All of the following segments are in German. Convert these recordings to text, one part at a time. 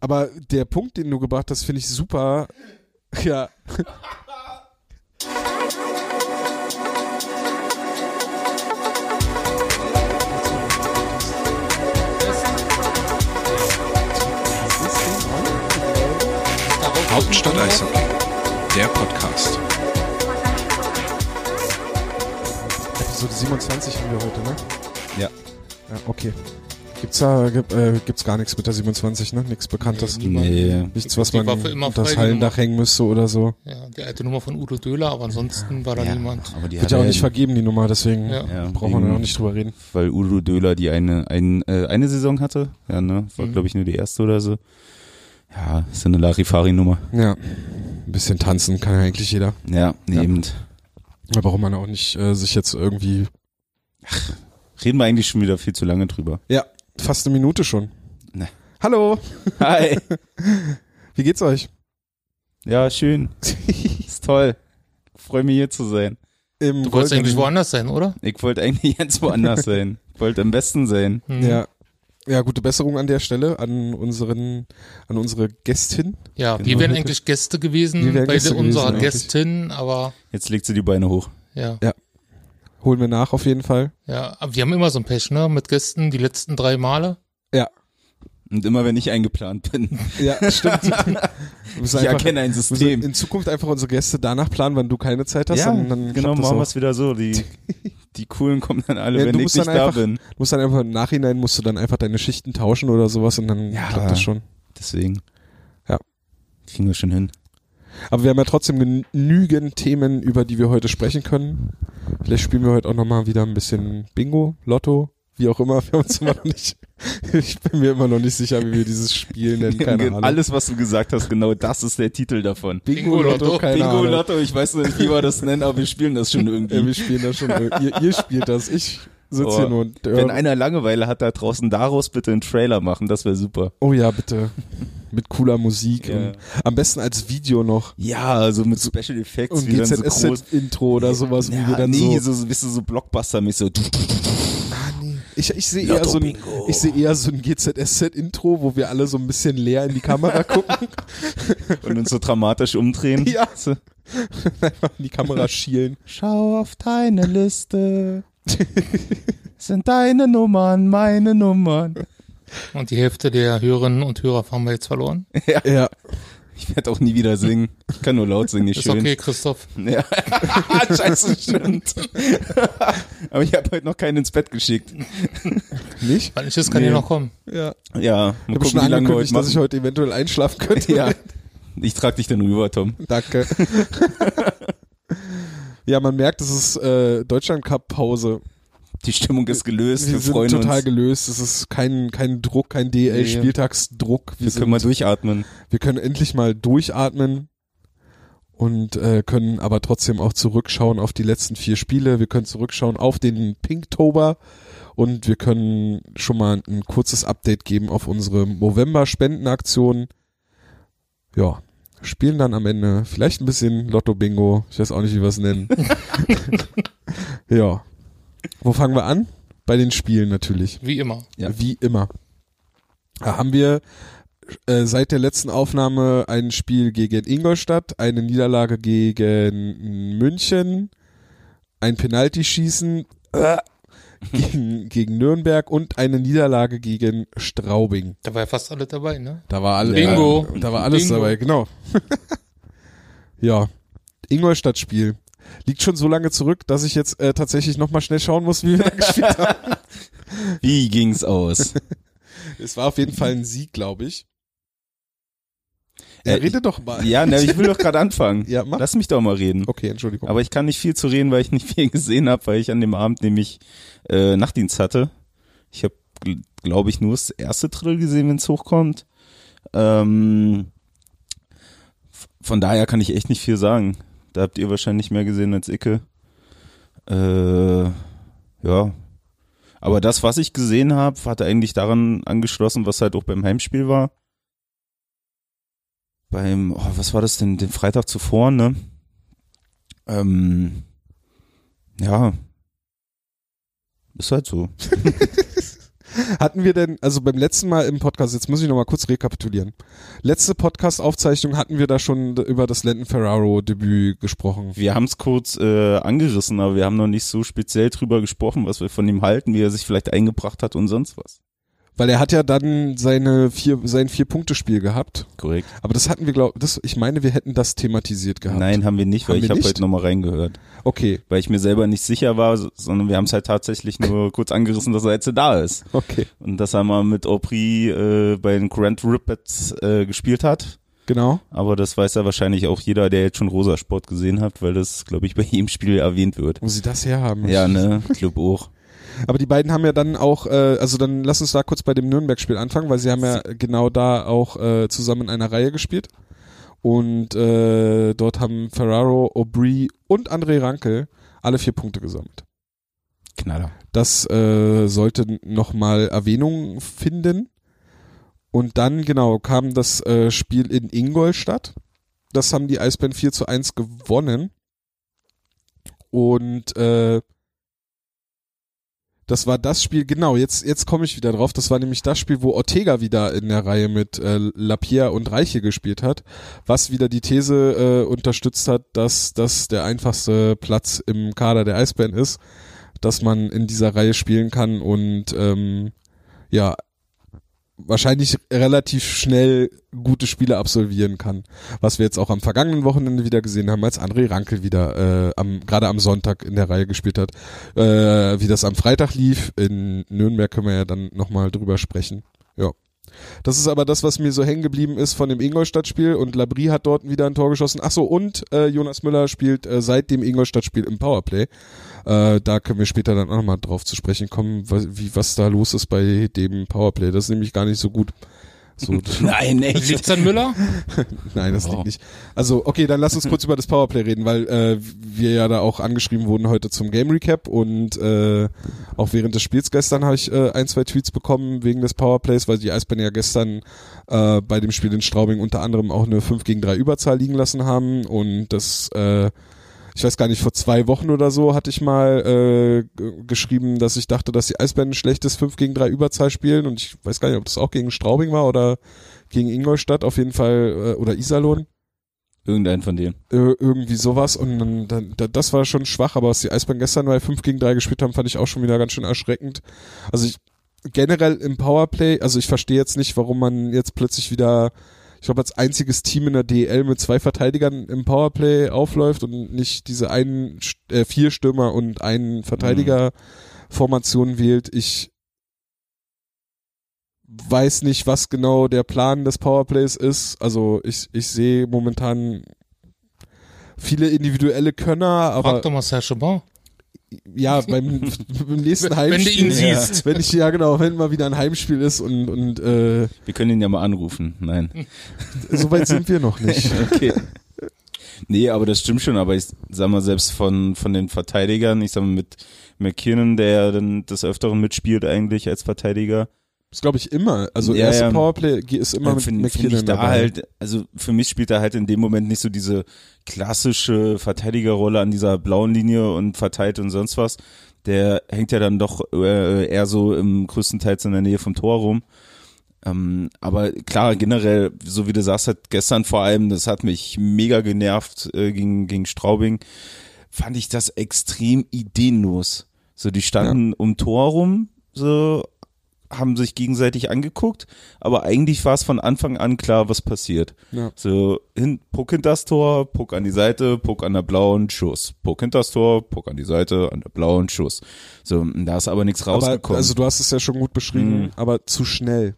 Aber der Punkt, den du gebracht hast, finde ich super. Ja. Hauptstadt Eishockey, der Podcast. Episode 27 haben wir heute, ne? Ja. Ja, okay. Gibt's da, gibt, äh, gibt's gar nichts mit der 27, ne? Nichts Bekanntes. Nee, niemand. Nee. Nichts, was man das Hallendach hängen müsste oder so. Ja, die alte Nummer von Udo Döhler, aber ansonsten war da Ja, niemand. aber die Wird hat ja auch nicht vergeben, die Nummer, deswegen Ja. Ja, brauchen wir noch nicht drüber reden. Weil Udo Döhler die eine, ein, äh, eine Saison hatte. Ja, ne? War, Mhm. glaube ich, nur die erste oder so. Ja, ist ja eine Larifari-Nummer. Ja. Ein bisschen tanzen kann ja eigentlich jeder. Ja, Ja. eben. Aber Warum man auch nicht äh, sich jetzt irgendwie Reden wir eigentlich schon wieder viel zu lange drüber. Ja, fast eine Minute schon. Ne. Hallo, Hi. wie geht's euch? Ja, schön. Ist toll. Freue mich hier zu sein. Im Du wolltest eigentlich woanders sein, oder? Ich wollte eigentlich ganz woanders sein. Ich wollte am besten sein. Hm. Ja. Ja, gute Besserung an der Stelle an unseren, an unsere Gästin. Ja, Genau. wir wären eigentlich Gäste gewesen Wir wären bei unserer eigentlich. Gästin, aber Jetzt legt sie die Beine hoch. ja, Holen wir nach auf jeden Fall. ja, aber wir haben immer so ein Pech, ne, mit Gästen, die letzten drei Male. Und immer wenn ich eingeplant bin. Ja, stimmt. Ich einfach- erkenne ein müssen System. in Zukunft einfach unsere Gäste danach planen, wenn du keine Zeit hast. ja, dann, dann genau, machen wir es wieder so. Die, die coolen kommen dann alle, Ja, wenn du ich musst nicht dann da einfach- bin. Du musst dann einfach im Nachhinein musst du dann einfach deine Schichten tauschen oder sowas und dann Ja. klappt das schon. Deswegen. Ja. Kriegen wir schon hin. Aber wir haben ja trotzdem genügend Themen, über die wir heute sprechen können. Vielleicht spielen wir heute auch nochmal wieder ein bisschen Bingo, Lotto, wie auch immer. Wir haben uns immer noch nicht, ich bin mir immer noch nicht sicher, wie wir dieses Spiel nennen, keine Ahnung. Alles, was du gesagt hast, genau das ist der Titel davon. Bingo, Bingo, Lotto, Lotto. keine Bingo Ahnung. Lotto, ich weiß noch nicht, wie wir das nennen, aber wir spielen das schon Ja, irgendwie. wir spielen das schon. ihr, ihr spielt das. Ich sitze Oh, hier nur und Wenn höre. einer Langeweile hat da draußen, daraus bitte einen Trailer machen, das wäre super. Oh ja, bitte. Mit cooler Musik Ja. und am besten als Video noch. Ja, also mit Special Effects, Und wie dann so groß. GZSZ-Intro oder sowas, wie ja, wir dann nee, so. so, bist du so Blockbuster-mäßig so. Ah, nee. Ich, ich sehe eher, so ein, ich sehe eher so ein GZSZ-Intro, wo wir alle so ein bisschen leer in die Kamera gucken, und uns so dramatisch umdrehen. Ja. So, einfach in die Kamera schielen. Schau auf deine Liste. Sind deine Nummern meine Nummern? Und die Hälfte der Hörerinnen und Hörer haben wir jetzt verloren. Ja, Ich werde auch nie wieder singen. Ich kann nur laut singen, nicht Ist schön. okay, Christoph. Ja. Scheiße, stimmt. Aber ich habe heute noch keinen ins Bett geschickt. nicht? Weil ich ist, kann Nee. hier noch kommen. Ja. Ja, mal Ich habe gucken, schon wie lange heute dass ich heute eventuell einschlafen könnte. Ja. Ich trag dich dann rüber, Tom. Danke. ja, man merkt, es ist äh, Deutschland Cup Pause. Die Stimmung ist gelöst. Wir Wir sind freuen total uns. gelöst. Es ist kein kein Druck, kein DL-Spieltagsdruck. Wir, Wir sind, können mal durchatmen. wir können endlich mal durchatmen und äh, können aber trotzdem auch zurückschauen auf die letzten vier Spiele. Wir können zurückschauen auf den Pinktober und wir können schon mal ein kurzes Update geben auf unsere November-Spendenaktion. Ja, spielen dann am Ende vielleicht ein bisschen Lotto-Bingo. Ich weiß auch nicht, wie wir es nennen. ja. Wo fangen wir an? Bei den Spielen natürlich. Wie immer. Ja. Wie immer. Da haben wir äh, seit der letzten Aufnahme ein Spiel gegen Ingolstadt, eine Niederlage gegen München, ein Penaltyschießen äh, gegen, gegen Nürnberg und eine Niederlage gegen Straubing. Da war ja fast alle dabei, ne? Da war alles, Bingo. da war alles Bingo. dabei, genau. ja, Ingolstadt-Spiel. Liegt schon so lange zurück, dass ich jetzt äh, tatsächlich nochmal schnell schauen muss, wie wir da gespielt haben. Wie ging's aus? Es war auf jeden Fall ein Sieg, glaube ich. Ja, Äh, rede doch mal. ja, ne, ich will doch gerade anfangen. Ja, mach. Lass mich doch mal reden. Okay, Entschuldigung. Aber ich kann nicht viel zu reden, weil ich nicht viel gesehen habe, weil ich an dem Abend nämlich äh, Nachtdienst hatte. Ich habe, glaube ich, nur das erste Drittel gesehen, wenn es hochkommt. Ähm, von daher kann ich echt nicht viel sagen. Da habt ihr wahrscheinlich mehr gesehen als Icke. Äh, ja. Aber das, was ich gesehen habe, hat eigentlich daran angeschlossen, was halt auch beim Heimspiel war. Beim, oh, was war das denn, den Freitag zuvor, ne? Ähm, ja. Ist halt so. Hatten wir denn, also beim letzten Mal im Podcast, jetzt muss ich nochmal kurz rekapitulieren. Letzte Podcast-Aufzeichnung hatten wir da schon über das Lenton Ferraro-Debüt gesprochen. Wir haben es kurz äh, angerissen, aber wir haben noch nicht so speziell drüber gesprochen, was wir von ihm halten, wie er sich vielleicht eingebracht hat und sonst was. Weil er hat ja dann seine vier, sein Vier-Punkte-Spiel gehabt. Korrekt. Aber das hatten wir, glaube das, ich meine, wir hätten das thematisiert gehabt. Nein, haben wir nicht, weil Haben ich habe heute nochmal reingehört. Okay, Weil ich mir selber nicht sicher war, so- sondern wir haben es halt tatsächlich nur kurz angerissen, dass er jetzt da ist. okay. Und dass er mal mit Aubry äh, bei den Grand Rapids äh, gespielt hat. Genau. Aber das weiß ja wahrscheinlich auch jeder, der jetzt schon Rosasport gesehen hat, weil das, glaube ich, bei jedem Spiel erwähnt wird. Wo sie das herhaben. Ja, ne? Glaube auch. Aber die beiden haben ja dann auch, äh, also dann lass uns da kurz bei dem Nürnberg-Spiel anfangen, weil sie haben ja genau da auch äh, zusammen in einer Reihe gespielt. Und äh, dort haben Ferraro, Aubry und André Rankel alle vier Punkte gesammelt. Knaller. Das äh, sollte nochmal Erwähnung finden. Und dann, genau, kam das äh, Spiel in Ingolstadt. Das haben die Eisbären 4 zu 1 gewonnen. Und äh, das war das Spiel, genau, jetzt, jetzt komme ich wieder drauf. Das war nämlich das Spiel, wo Ortega wieder in der Reihe mit äh, Lapierre und Reiche gespielt hat, was wieder die These äh, unterstützt hat, dass das der einfachste Platz im Kader der Eisbären ist, dass man in dieser Reihe spielen kann und ähm, ja, wahrscheinlich relativ schnell gute Spiele absolvieren kann. Was wir jetzt auch am vergangenen Wochenende wieder gesehen haben, als André Rankel wieder äh, am, gerade am Sonntag in der Reihe gespielt hat. Äh, wie das am Freitag lief, in Nürnberg können wir ja dann nochmal drüber sprechen. Ja. Das ist aber das, was mir so hängen geblieben ist von dem Ingolstadt-Spiel und Labrie hat dort wieder ein Tor geschossen. Ach so, und äh, Jonas Müller spielt äh, seit dem Ingolstadt-Spiel im Powerplay. Äh, da können wir später dann auch nochmal drauf zu sprechen kommen, was, wie, was da los ist bei dem Powerplay. Das ist nämlich gar nicht so gut. So, Nein, echt. Liegt's an Müller? Nein, das Oh. liegt nicht. Also, okay, dann lass uns kurz über das Powerplay reden, weil äh, wir ja da auch angeschrieben wurden heute zum Game Recap und äh, auch während des Spiels gestern habe ich äh, ein, zwei Tweets bekommen wegen des Powerplays, weil die Eisbären ja gestern äh, bei dem Spiel in Straubing unter anderem auch eine 5 gegen 3 Überzahl liegen lassen haben und das äh, ich weiß gar nicht, vor zwei Wochen oder so hatte ich mal äh, geschrieben, dass ich dachte, dass die Eisbären ein schlechtes 5 gegen 3 Überzahl spielen. Und ich weiß gar nicht, ob das auch gegen Straubing war oder gegen Ingolstadt. Auf jeden Fall äh, oder Iserlohn. Irgendein von denen. äh, irgendwie sowas. Und dann, dann, da- das war schon schwach, aber was die Eisbären gestern bei 5 gegen 3 gespielt haben, fand ich auch schon wieder ganz schön erschreckend. Also ich generell im Powerplay, also ich verstehe jetzt nicht, warum man jetzt plötzlich wieder ich glaube, als einziges Team in der DL mit zwei Verteidigern im Powerplay aufläuft und nicht diese einen, äh, vier Stürmer und einen Verteidiger Formation wählt. Ich weiß nicht, was genau der Plan des Powerplays ist. Also ich, ich sehe momentan viele individuelle Könner, aber Frag doch mal Serge Bon. Ja, beim, beim nächsten Wenn- wenn du Heimspiel. ihn siehst. Wenn ich, ja genau, wenn mal wieder ein Heimspiel ist und, und äh, Wir können ihn ja mal anrufen. Nein. so weit sind wir noch nicht. Okay. Nee, aber das stimmt schon, aber ich sag mal, selbst von, von den Verteidigern, ich sag mal mit McKinnon, der ja dann des Öfteren mitspielt eigentlich als Verteidiger, Das glaube ich immer. Also Ja, erste ja. Powerplay ist immer äh, mit find- find McKinnon ich da dabei. halt, also für mich spielt er halt in dem Moment nicht so diese klassische Verteidigerrolle an dieser blauen Linie und verteilt und sonst was. Der hängt ja dann doch äh, eher so im größtenteils in der Nähe vom Tor rum. Ähm, aber klar, generell, so wie du sagst, hat gestern vor allem, das hat mich mega genervt äh, gegen, gegen Straubing, fand ich das extrem ideenlos. So, die standen um Tor rum, so, haben sich gegenseitig angeguckt, aber eigentlich war es von Anfang an klar, was passiert. Ja. So, hin, Puck hinter das Tor, Puck an die Seite, Puck an der blauen, Schuss. Puck hinter das Tor, Puck an die Seite, an der blauen, Schuss. So, da ist aber nichts Aber, rausgekommen. also du hast es ja schon gut beschrieben, Mhm. aber zu schnell.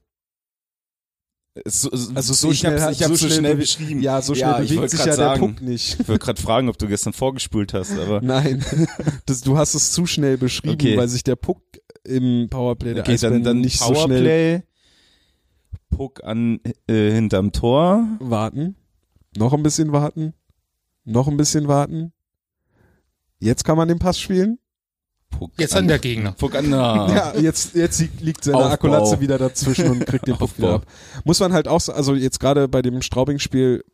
So, Also so ich schnell, hab's, ich hab's so schnell, bewe- beschrieben. Ja, so schnell ich bewegt sich ja sagen, der Puck nicht. Ich wollte gerade fragen, ob du gestern vorgespult hast, aber Nein, das, du hast es zu schnell beschrieben, Okay. weil sich der Puck im Powerplay der okay, Eisbären dann, dann nicht so schnell Powerplay, Puck an äh, hinterm Tor. warten. Noch ein bisschen warten. Noch ein bisschen warten. Jetzt kann man den Pass spielen. Puck Jetzt an der Gegner. Puck an. Ja, jetzt, jetzt liegt- seine Aufbau. Akkulatze wieder dazwischen und kriegt den Puck wieder ab. Muss man halt auch, also jetzt gerade bei dem Straubing-Spiel,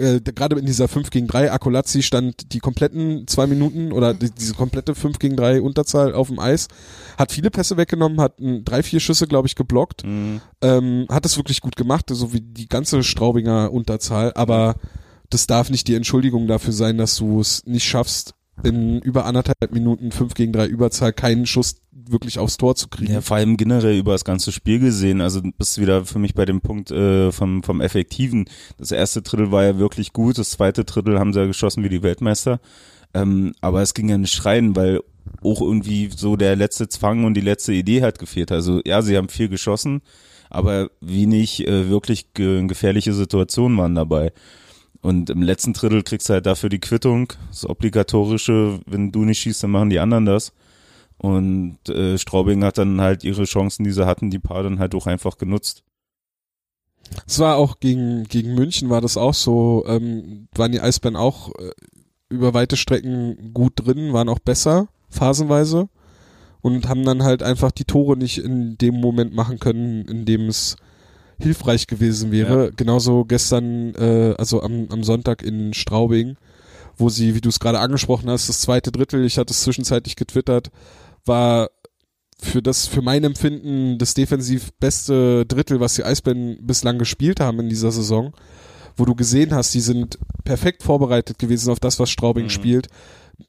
äh, gerade in dieser 5 gegen 3, Akolazzi stand die kompletten zwei Minuten oder die, diese komplette 5 gegen 3 Unterzahl auf dem Eis, hat viele Pässe weggenommen, hat ein, drei, vier Schüsse, glaube ich, geblockt, Mhm. ähm, hat es wirklich gut gemacht, so wie die ganze Straubinger Unterzahl, aber das darf nicht die Entschuldigung dafür sein, dass du es nicht schaffst, in über anderthalb Minuten 5 gegen 3 Überzahl keinen Schuss wirklich aufs Tor zu kriegen. Ja, vor allem generell über das ganze Spiel gesehen. Also bist wieder für mich bei dem Punkt äh, vom, vom Effektiven. Das erste Drittel war ja wirklich gut, das zweite Drittel haben sie ja geschossen wie die Weltmeister. Ähm, aber es ging ja nicht rein, weil auch irgendwie so der letzte Zwang und die letzte Idee hat gefehlt. Also ja, sie haben viel geschossen, aber wenig äh, wirklich ge gefährliche Situationen waren dabei. Und im letzten Drittel kriegst du halt dafür die Quittung, das obligatorische, wenn du nicht schießt, dann machen die anderen das. Und äh, Straubing hat dann halt ihre Chancen, die sie hatten, die paar dann halt auch einfach genutzt. Es war auch gegen, gegen München war das auch so, ähm, waren die Eisbären auch äh, über weite Strecken gut drin, waren auch besser, phasenweise, und haben dann halt einfach die Tore nicht in dem Moment machen können, in dem es hilfreich gewesen wäre. Ja. Genauso gestern, äh, also am, am Sonntag in Straubing, wo sie, wie du es gerade angesprochen hast, das zweite Drittel, ich hatte es zwischenzeitlich getwittert, war für das, für mein Empfinden, das defensiv beste Drittel, was die Eisbären bislang gespielt haben in dieser Saison, wo du gesehen hast, die sind perfekt vorbereitet gewesen auf das, was Straubing Mhm. spielt.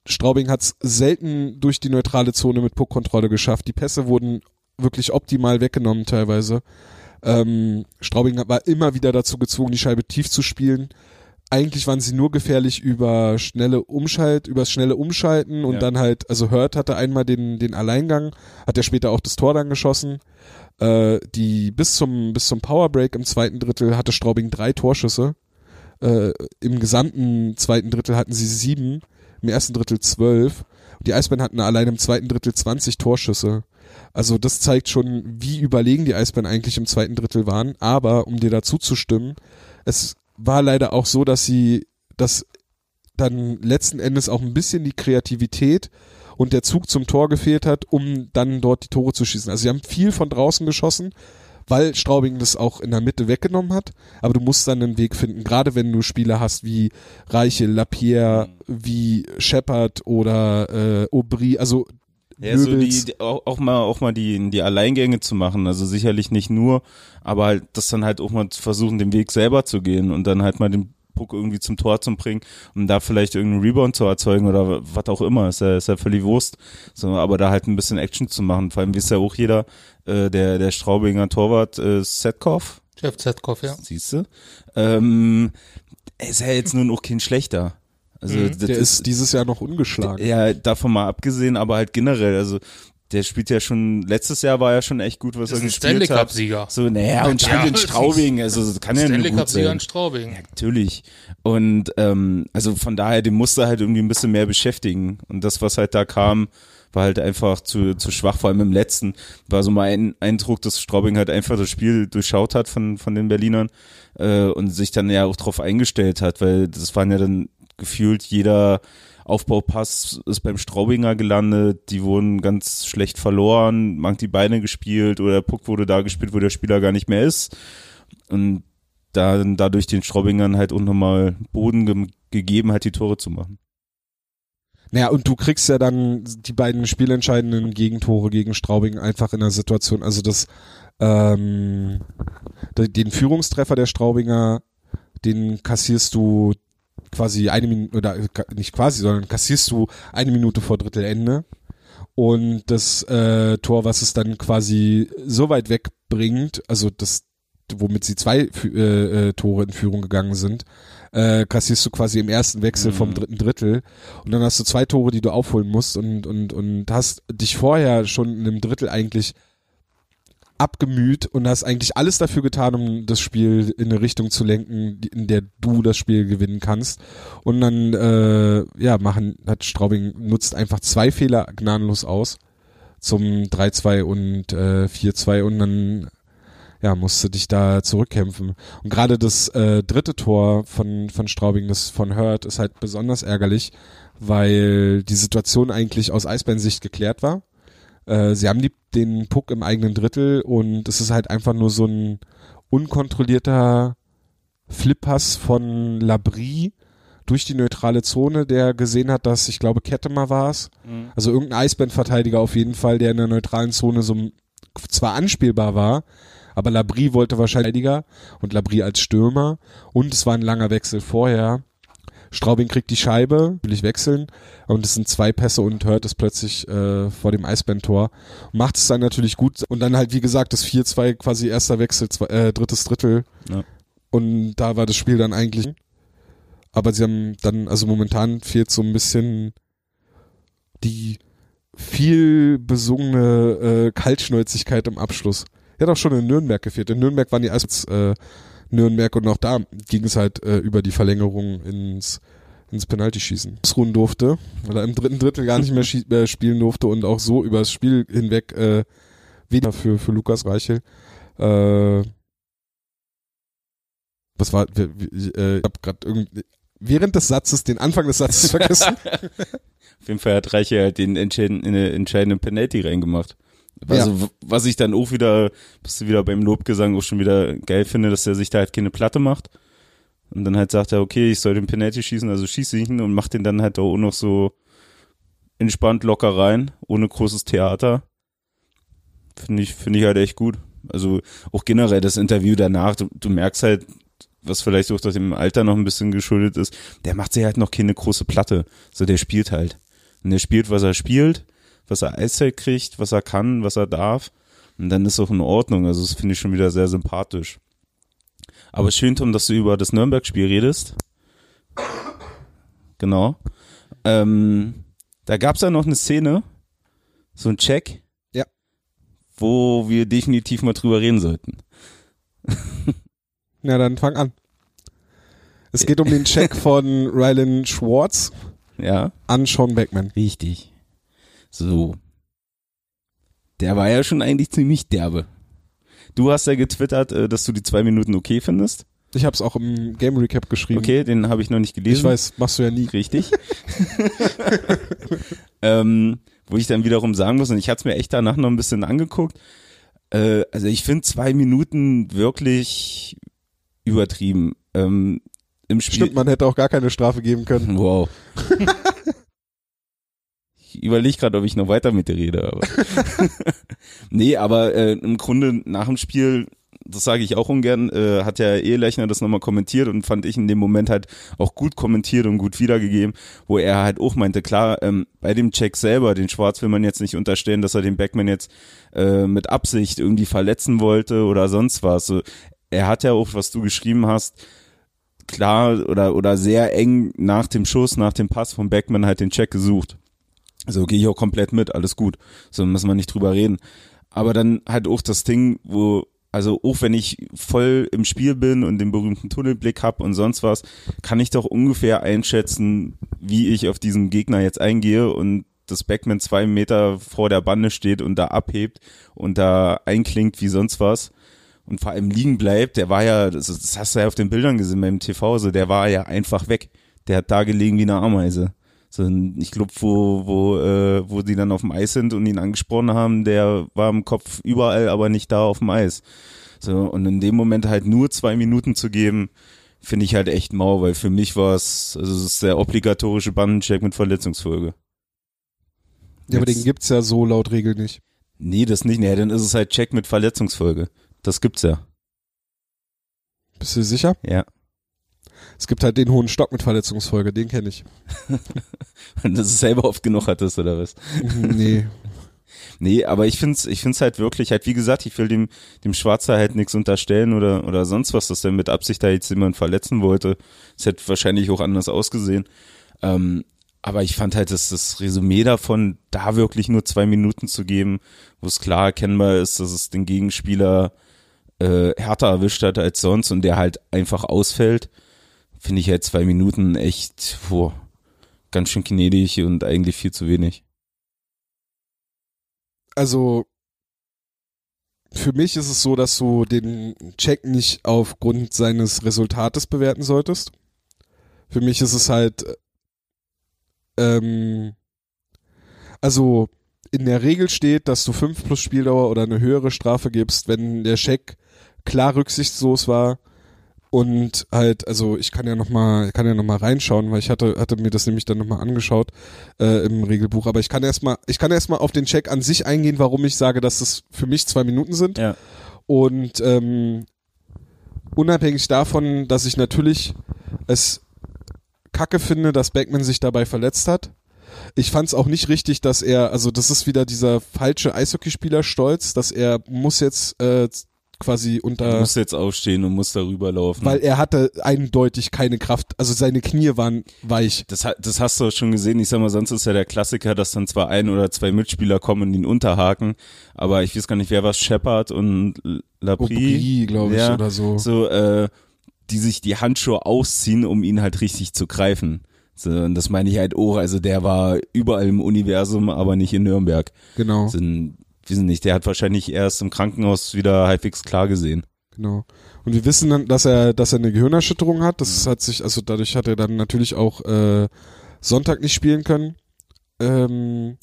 Straubing hat es selten durch die neutrale Zone mit Puckkontrolle geschafft. Die Pässe wurden wirklich optimal weggenommen teilweise. Ähm, Straubing war immer wieder dazu gezwungen, die Scheibe tief zu spielen. Eigentlich waren sie nur gefährlich über schnelle Umschalt, übers schnelle Umschalten und Ja. dann halt, also Hurt hatte einmal den, den Alleingang, hat er später auch das Tor dann geschossen. Äh, die bis zum bis zum Powerbreak im zweiten Drittel hatte Straubing drei Torschüsse. Äh, Im gesamten zweiten Drittel hatten sie sieben, im ersten Drittel zwölf. Die Eisbären hatten allein im zweiten Drittel 20 Torschüsse. Also das zeigt schon, wie überlegen die Eisbären eigentlich im zweiten Drittel waren. Aber um dir dazu zu stimmen, es war leider auch so, dass sie, dass dann letzten Endes auch ein bisschen die Kreativität und der Zug zum Tor gefehlt hat, um dann dort die Tore zu schießen. Also sie haben viel von draußen geschossen, weil Straubing das auch in der Mitte weggenommen hat. Aber du musst dann einen Weg finden, gerade wenn du Spieler hast wie Reiche, Lapierre, wie Shepard oder äh, Aubry, also Ja, so die, auch, auch mal auch mal die die Alleingänge zu machen, also sicherlich nicht nur, aber halt das dann halt auch mal zu versuchen, den Weg selber zu gehen und dann halt mal den Puck irgendwie zum Tor zu bringen, um da vielleicht irgendeinen Rebound zu erzeugen oder was auch immer, ist ja, ist ja völlig Wurst. So, aber da halt ein bisschen Action zu machen. Vor allem weiß ja auch jeder, äh, der, der Straubinger Torwart, äh, Setkov, Jeff Zetkoff, ja. siehst du, ähm, ist ja jetzt nun auch kein schlechter. Also Mhm. das der ist dieses Jahr noch ungeschlagen. ja, davon mal abgesehen, aber halt generell, also der spielt ja schon, letztes Jahr war ja schon echt gut, was Das ist er ein Stanley gespielt hat. Cup-Sieger. So, naja, und Ja, spielt in das ist- Straubing, also das kann ja nur Stanley gut Cup-Sieger in sein. Straubing. Ja, natürlich. Und ähm, also von daher, den musste halt irgendwie ein bisschen mehr beschäftigen. Und das, was halt da kam, war halt einfach zu, zu schwach, vor allem im letzten. War so mein Eindruck, dass Straubing halt einfach das Spiel durchschaut hat von, von den Berlinern äh, und sich dann ja auch drauf eingestellt hat, weil das waren ja dann gefühlt jeder Aufbaupass ist beim Straubinger gelandet, die wurden ganz schlecht verloren, man hat die Beine gespielt oder der Puck wurde da gespielt, wo der Spieler gar nicht mehr ist. Und da, dadurch den Straubingern halt auch nochmal Boden ge gegeben hat, die Tore zu machen. Naja, und du kriegst ja dann die beiden spielentscheidenden Gegentore gegen Straubing einfach in der Situation, also das, ähm, de- den Führungstreffer der Straubinger, den kassierst du quasi eine Minute, oder nicht quasi, sondern kassierst du eine Minute vor Drittelende. Und das äh, Tor, was es dann quasi so weit wegbringt, also das, womit sie zwei äh, äh, Tore in Führung gegangen sind, äh, kassierst du quasi im ersten Wechsel vom Mhm. dritten Drittel. Und dann hast du zwei Tore, die du aufholen musst und, und, und hast dich vorher schon in einem Drittel eigentlich abgemüht und hast eigentlich alles dafür getan, um das Spiel in eine Richtung zu lenken, in der du das Spiel gewinnen kannst. Und dann, äh, ja, machen, hat Straubing nutzt einfach zwei Fehler gnadenlos aus zum 3-2 und äh, 4-2 und dann ja, musste dich da zurückkämpfen. Und gerade das äh, dritte Tor von, von Straubing, das von Hurt, ist halt besonders ärgerlich, weil die Situation eigentlich aus Eisbären-Sicht geklärt war. Äh, sie haben die, den Puck im eigenen Drittel und es ist halt einfach nur so ein unkontrollierter Flippass von Labrie durch die neutrale Zone, der gesehen hat, dass, ich glaube, Kettemer war es. Also irgendein Eisbandverteidiger auf jeden Fall, der in der neutralen Zone so zwar anspielbar war, aber Labrie wollte wahrscheinlich Verteidiger und Labrie als Stürmer und es war ein langer Wechsel vorher. Straubing kriegt die Scheibe, will ich wechseln und es sind zwei Pässe und hört es plötzlich äh, vor dem Eisbandtor. Macht es dann natürlich gut und dann halt wie gesagt das 4-2 quasi erster Wechsel, zwei, äh, drittes Drittel Ja. und da war das Spiel dann eigentlich aber sie haben dann, also momentan fehlt so ein bisschen die viel besungene äh, Kaltschnäuzigkeit im Abschluss. Ja, doch schon in Nürnberg gefehlt. In Nürnberg waren die Eis äh, Nürnberg und auch da ging es halt äh, über die Verlängerung ins ins Penaltyschießen. Ausruhen durfte, weil er im dritten Drittel gar nicht mehr schie- äh, spielen durfte und auch so über das Spiel hinweg äh, wieder für für Lukas Reichel. Äh, was war? wie- äh, Ich habe gerade irgendwie während des Satzes den Anfang des Satzes vergessen. Auf jeden Fall hat Reiche halt den entscheidenden, entscheidenden Penalty reingemacht. Also, w- was ich dann auch wieder, bist du wieder beim Lobgesang auch schon wieder geil finde, dass er sich da halt keine Platte macht. Und dann halt sagt er, okay, ich soll den Penalty schießen, also schieße ich ihn und macht den dann halt auch noch so entspannt locker rein, ohne großes Theater. Finde ich, finde ich halt echt gut. Also auch generell das Interview danach, du, du merkst halt, was vielleicht auch durch dem Alter noch ein bisschen geschuldet ist, der macht sich halt noch keine große Platte. So, der spielt halt. Und der spielt, was er spielt, was er Eiszeit kriegt, was er kann, was er darf. Und dann ist auch in Ordnung. Also das finde ich schon wieder sehr sympathisch. Aber schön, Tom, dass du über das Nürnberg-Spiel redest. Genau. Ähm, da gab es ja noch eine Szene, so ein Check, Ja. wo wir definitiv mal drüber reden sollten. Ja, dann fang an. Es geht um den Check von Rylan Schwartz Ja. an Sean Beckman. Richtig. So. Der war ja schon eigentlich ziemlich derbe. Du hast ja getwittert, äh, dass du die zwei Minuten okay findest. Ich habe es auch im Game Recap geschrieben. Okay, den habe ich noch nicht gelesen. Ich weiß, machst du ja nie. Richtig. ähm, wo ich dann wiederum sagen muss, und ich hatte es mir echt danach noch ein bisschen angeguckt, äh, also ich finde zwei Minuten wirklich übertrieben. Ähm, Im Spiel. Stimmt, man hätte auch gar keine Strafe geben können. Wow. ich überlege gerade, ob ich noch weiter mit dir rede. Aber nee, aber äh, im Grunde nach dem Spiel, das sage ich auch ungern, äh, hat der Ehelechner das nochmal kommentiert und fand ich in dem Moment halt auch gut kommentiert und gut wiedergegeben, wo er halt auch meinte, klar, ähm, bei dem Check selber, den Schwarz will man jetzt nicht unterstellen, dass er den Backman jetzt äh, mit Absicht irgendwie verletzen wollte oder sonst was. So, er hat ja auch, was du geschrieben hast, klar oder oder sehr eng nach dem Schuss, nach dem Pass von Beckman halt den Check gesucht. So gehe ich auch komplett mit, alles gut. So müssen wir nicht drüber reden. Aber dann halt auch das Ding, wo also auch wenn ich voll im Spiel bin und den berühmten Tunnelblick hab und sonst was, kann ich doch ungefähr einschätzen, wie ich auf diesen Gegner jetzt eingehe und dass Beckman zwei Meter vor der Bande steht und da abhebt und da einklingt wie sonst was und vor allem liegen bleibt, der war ja, das, das hast du ja auf den Bildern gesehen beim TV, so der war ja einfach weg. Der hat da gelegen wie eine Ameise. So, ich glaube, wo, wo, äh, wo die dann auf dem Eis sind und ihn angesprochen haben, der war im Kopf überall, aber nicht da auf dem Eis. So, und in dem Moment halt nur zwei Minuten zu geben, finde ich halt echt mau, weil für mich war es, also es ist der obligatorische Bandencheck mit Verletzungsfolge. Ja, aber Jetzt- den gibt's ja so laut Regel nicht. Nee, das nicht. Nee, dann ist es halt Check mit Verletzungsfolge. Das gibt's ja. Bist du sicher? Ja. Es gibt halt den hohen Stock mit Verletzungsfolge, den kenne ich. Wenn du es selber oft genug hattest, oder was? nee. Nee, aber ich find's, ich find's halt wirklich, halt wie gesagt, ich will dem, dem Schwarzer halt nichts unterstellen oder, oder sonst was, dass der mit Absicht da jetzt jemand verletzen wollte. Es hätte wahrscheinlich auch anders ausgesehen. Ähm, aber ich fand halt, dass das Resümee davon, da wirklich nur zwei Minuten zu geben, wo es klar erkennbar ist, dass es den Gegenspieler äh, härter erwischt hat als sonst und der halt einfach ausfällt, finde ich halt zwei Minuten echt boah, ganz schön gnädig und eigentlich viel zu wenig. Also für mich ist es so, dass du den Check nicht aufgrund seines Resultates bewerten solltest. Für mich ist es halt ähm, also in der Regel steht, dass du fünf plus Spieldauer oder eine höhere Strafe gibst, wenn der Check klar rücksichtslos war, Und halt, also ich kann ja noch mal, kann ja noch mal reinschauen, weil ich hatte, hatte mir das nämlich dann noch mal angeschaut äh, im Regelbuch. Aber ich kann erstmal, ich kann erstmal auf den Check an sich eingehen, warum ich sage, dass es für mich zwei Minuten sind. Ja. Und ähm, unabhängig davon, dass ich natürlich es kacke finde, dass Beckman sich dabei verletzt hat. Ich fand es auch nicht richtig, dass er, also das ist wieder dieser falsche Eishockeyspieler-Stolz, dass er muss jetzt äh, quasi Du unter, musst jetzt aufstehen und musst darüber laufen. weil er hatte eindeutig keine Kraft, also seine Knie waren weich. Das, das hast du schon gesehen. Ich sag mal, sonst ist ja der Klassiker, dass dann zwar ein oder zwei Mitspieler kommen und ihn unterhaken, aber ich weiß gar nicht, wer was, Shepard und L- Laprie, Aubry, glaube ich, Ja, oder so. so, äh, die sich die Handschuhe ausziehen, um ihn halt richtig zu greifen. So, und das meine ich halt auch, also der war überall im Universum, aber nicht in Nürnberg. Genau, Wissen nicht, der hat wahrscheinlich erst im Krankenhaus wieder halbwegs klar gesehen. genau. Und wir wissen dann, dass er, dass er eine Gehirnerschütterung hat. Das hat sich, also dadurch hat er dann natürlich auch äh, Sonntag nicht spielen können. Ähm,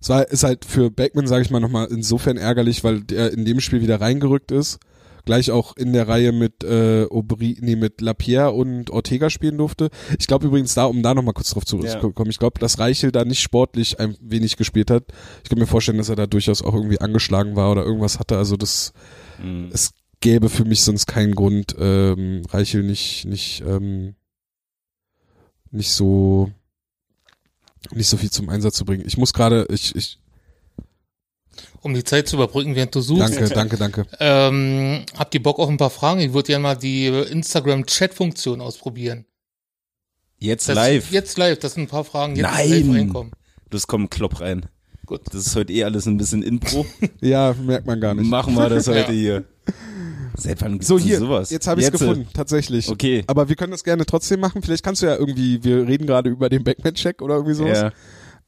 es war, ist halt für Beckman, sage ich mal, nochmal insofern ärgerlich, weil der in dem Spiel wieder reingerückt ist. Gleich auch in der Reihe mit äh, Aubry, nee, mit Lapierre und Ortega spielen durfte. Ich glaube übrigens da, um da nochmal kurz drauf zurückzukommen, ich glaube, dass Reichel da nicht sportlich ein wenig gespielt hat. Ich kann mir vorstellen, dass er da durchaus auch irgendwie angeschlagen war oder irgendwas hatte. Also das, Mhm. es gäbe für mich sonst keinen Grund, ähm, Reichel nicht, nicht, ähm, nicht so, nicht so viel zum Einsatz zu bringen. Ich muss gerade, ich, ich, Um die Zeit zu überbrücken, während du suchst. danke, danke, danke. Ähm, habt ihr Bock auf ein paar Fragen? Ich würde gerne mal die Instagram-Chat-Funktion ausprobieren. Jetzt Das, live. Jetzt live, das sind ein paar Fragen. Jetzt Nein. live reinkommen. Das kommt Klopp rein. Gut. Das ist heute eh alles ein bisschen Impro. Ja, merkt man gar nicht. Machen wir das heute Ja. hier. Seit wann gibt's So hier, sowas? jetzt habe ich es Jetzt, äh, gefunden, tatsächlich. Okay. Aber wir können das gerne trotzdem machen. Vielleicht kannst du ja irgendwie, wir reden gerade über den Backman-Check oder irgendwie sowas. Ja.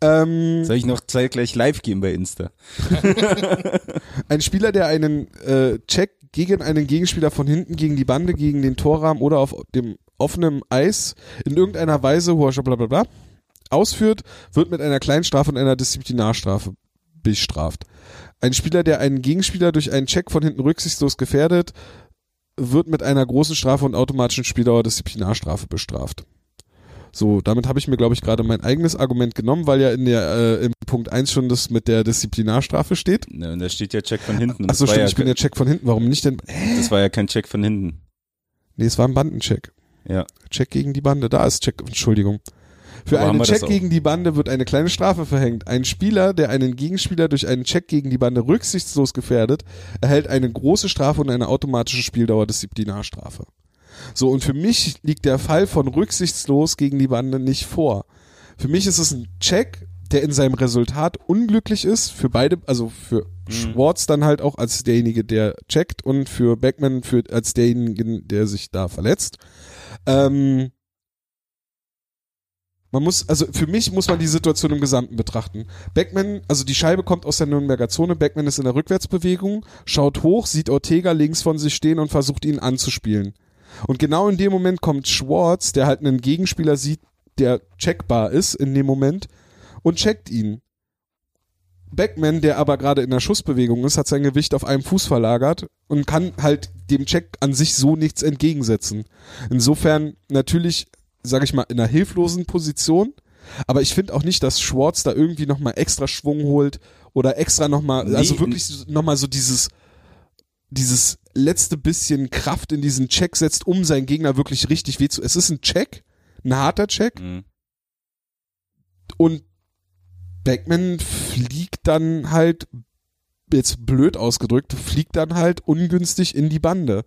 Ähm, Soll ich noch zeitgleich live gehen bei Insta? ein Spieler, der einen äh, Check gegen einen Gegenspieler von hinten gegen die Bande, gegen den Torrahmen oder auf dem offenen Eis in irgendeiner Weise, bla bla bla, ausführt, wird mit einer kleinen Strafe und einer Disziplinarstrafe bestraft. Ein Spieler, der einen Gegenspieler durch einen Check von hinten rücksichtslos gefährdet, wird mit einer großen Strafe und automatischen Spieldauer Disziplinarstrafe bestraft. So, damit habe ich mir, glaube ich, gerade mein eigenes Argument genommen, weil ja in der äh, im Punkt 1 schon das mit der Disziplinarstrafe steht. Ne, und da steht ja Check von hinten. Achso, stimmt, ja, ich bin der Check von hinten. Warum nicht denn? Das war ja kein Check von hinten. Nee, es war ein Bandencheck. Ja. Check gegen die Bande. Da ist Check. Entschuldigung. Für einen Check gegen die Bande wird eine kleine Strafe verhängt. Ein Spieler, der einen Gegenspieler durch einen Check gegen die Bande rücksichtslos gefährdet, erhält eine große Strafe und eine automatische Spieldauer Disziplinarstrafe. So, und für mich liegt der Fall von rücksichtslos gegen die Bande nicht vor. Für mich ist es ein Check, der in seinem Resultat unglücklich ist, für beide, also für Schwartz dann halt auch als derjenige, der checkt und für Beckman für, als derjenige, der sich da verletzt. Ähm, man muss, also für mich muss man die Situation im Gesamten betrachten. Beckman, also die Scheibe kommt aus der Nürnberger Zone, Beckman ist in der Rückwärtsbewegung, schaut hoch, sieht Ortega links von sich stehen und versucht ihn anzuspielen. Und genau in dem Moment kommt Schwartz, der halt einen Gegenspieler sieht, der checkbar ist in dem Moment und checkt ihn. Beckman, der aber gerade in der Schussbewegung ist, hat sein Gewicht auf einem Fuß verlagert und kann halt dem Check an sich so nichts entgegensetzen. Insofern natürlich, sage ich mal, in einer hilflosen Position. Aber ich finde auch nicht, dass Schwartz da irgendwie nochmal extra Schwung holt oder extra nochmal, Nee, also wirklich nochmal so dieses, dieses letzte bisschen Kraft in diesen Check setzt, um seinen Gegner wirklich richtig weh zu. Es ist ein Check, ein harter Check Mhm. und Backman fliegt dann halt, jetzt blöd ausgedrückt, fliegt dann halt ungünstig in die Bande.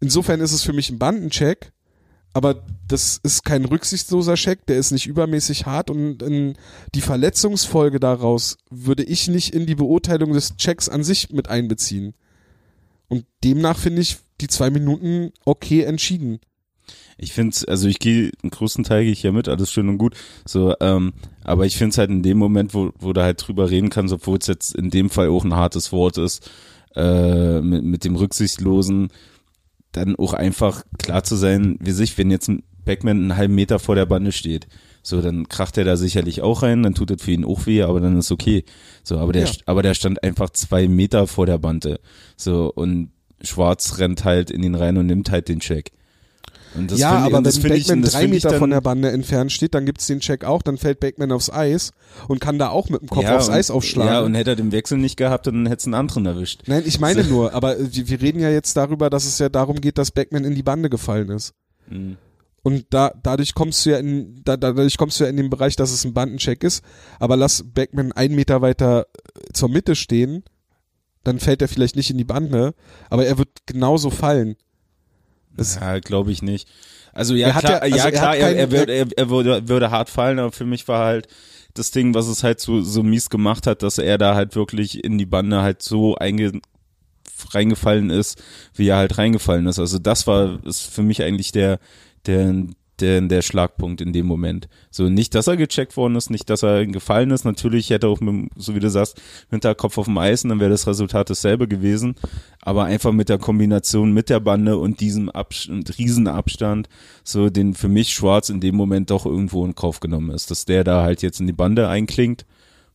Insofern ist es für mich ein Bandencheck, aber das ist kein rücksichtsloser Check, der ist nicht übermäßig hart und in die Verletzungsfolge daraus würde ich nicht in die Beurteilung des Checks an sich mit einbeziehen. Und demnach finde ich die zwei Minuten okay entschieden. Ich finde also ich gehe, einen großen Teil gehe ich ja mit, alles schön und gut. So, ähm, aber ich finde es halt in dem Moment, wo, wo du halt drüber reden kannst, obwohl es jetzt in dem Fall auch ein hartes Wort ist, äh, mit, mit dem Rücksichtslosen, dann auch einfach klar zu sein, wie sich, wenn jetzt ein Backman einen halben Meter vor der Bande steht, so, dann kracht er da sicherlich auch rein, dann tut das für ihn auch weh, aber dann ist okay. So, aber der, Ja. aber der stand einfach zwei Meter vor der Bande. So, und Schwarz rennt halt in ihn rein und nimmt halt den Check. Und das ja, aber das wenn ich- Backman das drei ich Meter von der Bande entfernt steht, dann gibt's den Check auch, dann fällt Backman aufs Eis und kann da auch mit dem Kopf aufs und, Eis aufschlagen. Ja, und hätte er den Wechsel nicht gehabt, dann hätte es einen anderen erwischt. Nein, ich meine nur, aber wir wir reden ja jetzt darüber, dass es ja darum geht, dass Backman in die Bande gefallen ist. Mhm. Und da, dadurch kommst du ja in, da, dadurch kommst du ja in den Bereich, dass es ein Bandencheck ist. Aber lass Backman einen Meter weiter äh, zur Mitte stehen, dann fällt er vielleicht nicht in die Bande, aber er wird genauso fallen. Das, Ja, glaube ich nicht. Also ja, Er hat klar, ja- also ja, er klar, hat er, keinen- er, würde, er, er würde, würde hart fallen, aber für mich war halt das Ding, was es halt so, so mies gemacht hat, dass er da halt wirklich in die Bande halt so einge, reingefallen ist, wie er halt reingefallen ist. Also das war ist für mich eigentlich der, der, der, der Schlagpunkt in dem Moment. So nicht, dass er gecheckt worden ist, nicht, dass er gefallen ist. Natürlich hätte er auch, mit, so wie du sagst, Hinterkopf auf dem Eis und dann wäre das Resultat dasselbe gewesen. Aber einfach mit der Kombination mit der Bande und diesem Abstand, Riesenabstand, so den für mich Schwarz in dem Moment doch irgendwo in Kauf genommen ist, dass der da halt jetzt in die Bande einklingt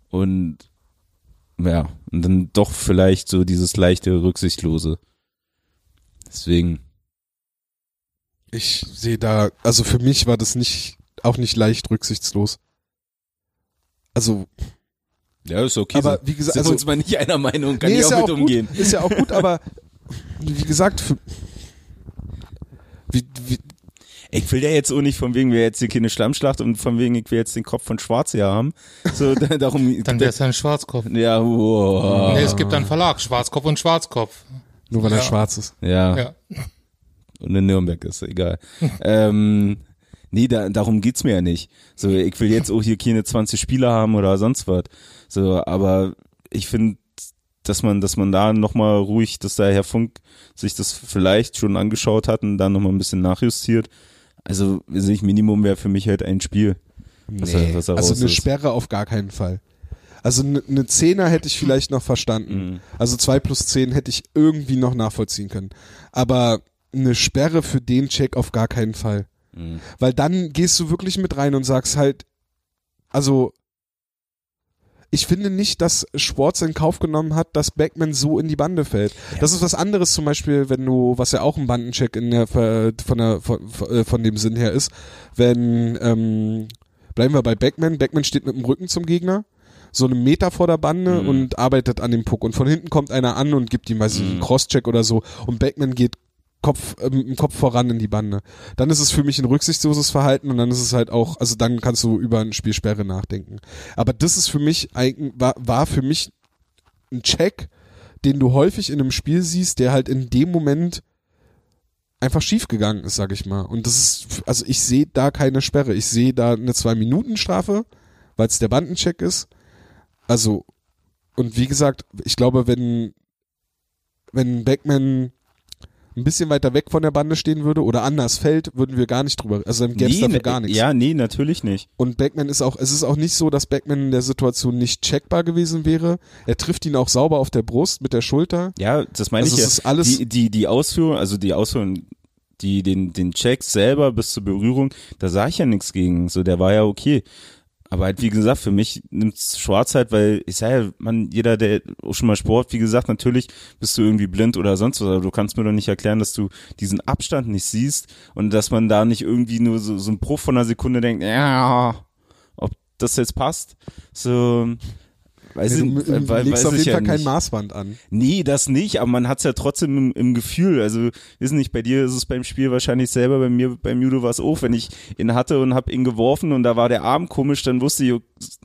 und ja, und dann doch vielleicht so dieses leichte Rücksichtlose. Deswegen. Ich sehe da, also für mich war das nicht, auch nicht leicht rücksichtslos. Also, Ja, ist okay. aber wie gesagt, sind also, uns mal nicht einer Meinung, kann nee, ich ist auch ja mit auch umgehen. gut, ist ja auch gut, aber wie gesagt, für, wie, wie, Ich will ja jetzt auch nicht von wegen, wir jetzt hier keine Schlammschlacht und von wegen, ich will jetzt den Kopf von Schwarz hier haben. So, da- darum. Dann wäre es ja ein Schwarzkopf. ja, wow. Nee, es gibt einen Verlag, Schwarzkopf und Schwarzkopf. nur weil er Ja. schwarz ist. Ja. Ja. Und in Nürnberg ist egal. ähm, nee, da, darum geht's mir ja nicht. So, ich will jetzt auch hier keine 20 Spieler haben oder sonst was. So, aber ich finde, dass man, dass man da nochmal ruhig, dass der Herr Funk sich das vielleicht schon angeschaut hat und da nochmal ein bisschen nachjustiert. Also, weiß ich, Minimum wäre für mich halt ein Spiel. Was er- also eine ist. Sperre auf gar keinen Fall. Also eine ne Zehner hätte ich vielleicht noch verstanden. Mhm. Also zwei plus zehn hätte ich irgendwie noch nachvollziehen können. Aber eine Sperre für den Check auf gar keinen Fall. Mhm. Weil dann gehst du wirklich mit rein und sagst halt, also ich finde nicht, dass Schwarz in Kauf genommen hat, dass Backman so in die Bande fällt. Das ist was anderes zum Beispiel, wenn du, was ja auch ein Bandencheck in der, von der, von, von, von dem Sinn her ist, wenn, ähm, bleiben wir bei Backman, Backman steht mit dem Rücken zum Gegner, so einen Meter vor der Bande Mhm. und arbeitet an dem Puck und von hinten kommt einer an und gibt ihm, weiß ich, einen Mhm. Crosscheck oder so und Backman geht Kopf, im Kopf voran in die Bande. Dann ist es für mich ein rücksichtsloses Verhalten und dann ist es halt auch, also dann kannst du über ein Spielsperre nachdenken. Aber das ist für mich war, war für mich ein Check, den du häufig in einem Spiel siehst, der halt in dem Moment einfach schief gegangen ist, sag ich mal. Und das ist, also ich sehe da keine Sperre. Ich sehe da eine Zwei-Minuten-Strafe, weil es der Bandencheck ist. Also, und wie gesagt, ich glaube, wenn, wenn Backman ein bisschen weiter weg von der Bande stehen würde oder anders fällt, würden wir gar nicht drüber, also dann gäbe es Nee, dafür ne- gar nichts. Ja, nee, natürlich nicht. Und Backman ist auch, es ist auch nicht so, dass Backman in der Situation nicht checkbar gewesen wäre. Er trifft ihn auch sauber auf der Brust mit der Schulter. Ja, das meine Also ich ja. es ist alles- die, die, die Ausführung, also die Ausführung, die, den, den Check selber bis zur Berührung, da sah ich ja nichts gegen. So, der war ja okay. Aber halt, wie gesagt, für mich nimmt's Schwarz halt, weil ich sage ja, man, jeder, der schon mal Sport, wie gesagt, natürlich bist du irgendwie blind oder sonst was, aber du kannst mir doch nicht erklären, dass du diesen Abstand nicht siehst und dass man da nicht irgendwie nur so, so ein Bruch von einer Sekunde denkt, ja, ob das jetzt passt. So, weiß Nee, du du weil- legst weiß auf jeden ja Fall kein nicht. Maßband an. Nee, das nicht, aber man hat's ja trotzdem im, im Gefühl. Also, wissen nicht, bei dir ist es beim Spiel wahrscheinlich selber, bei mir beim Judo war es auch, wenn ich ihn hatte und hab ihn geworfen und da war der Arm komisch, dann wusste ich,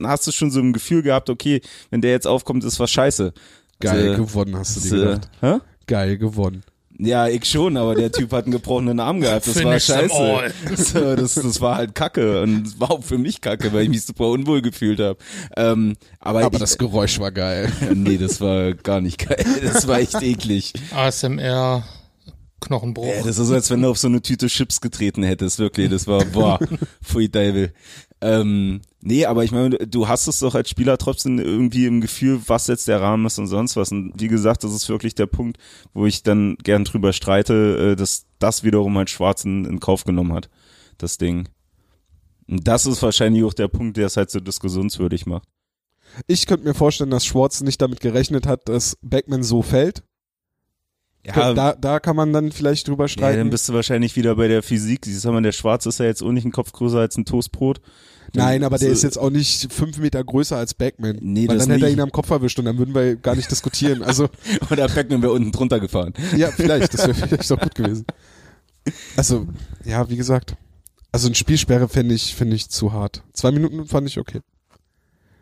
hast du schon so ein Gefühl gehabt, okay, wenn der jetzt aufkommt, ist was scheiße. Geil Äh, gewonnen, hast du dir So, gedacht. hä? Geil gewonnen. Ja, ich schon, aber der Typ hat einen gebrochenen Arm gehabt. Das war Finish scheiße. So, das, das war halt Kacke und es war auch für mich Kacke, weil ich mich super unwohl gefühlt habe. Ähm, aber Aber ich, das Geräusch war geil. nee, das war gar nicht geil. Das war echt eklig. ASMR, Knochenbruch. Ja, das ist, als wenn du auf so eine Tüte Chips getreten hättest, wirklich. Das war, boah, pfui Teufel. Ähm, nee, aber ich meine, du hast es doch als Spieler trotzdem irgendwie im Gefühl, was jetzt der Rahmen ist und sonst was. Und wie gesagt, das ist wirklich der Punkt, wo ich dann gern drüber streite, äh, dass das wiederum halt Schwarz in, Kauf genommen hat, das Ding. Und das ist wahrscheinlich auch der Punkt, der es halt so diskussionswürdig macht. Ich könnte mir vorstellen, dass Schwarz nicht damit gerechnet hat, dass Backman so fällt. Ja, da, da kann man dann vielleicht drüber ja, streiten. dann bist du wahrscheinlich wieder bei der Physik. Siehst du mal, der Schwarze ist ja jetzt auch nicht ein Kopf größer als ein Toastbrot. Nein, aber der so- ist jetzt auch nicht fünf Meter größer als Backman. Nee, weil das dann hätte er ihn am Kopf erwischt und dann würden wir gar nicht diskutieren. Also, Oder Beckman wäre unten drunter gefahren. ja, vielleicht, das wäre vielleicht auch gut gewesen. Also, ja, wie gesagt. Also eine Spielsperre fände ich, finde ich zu hart. Zwei Minuten fand ich okay.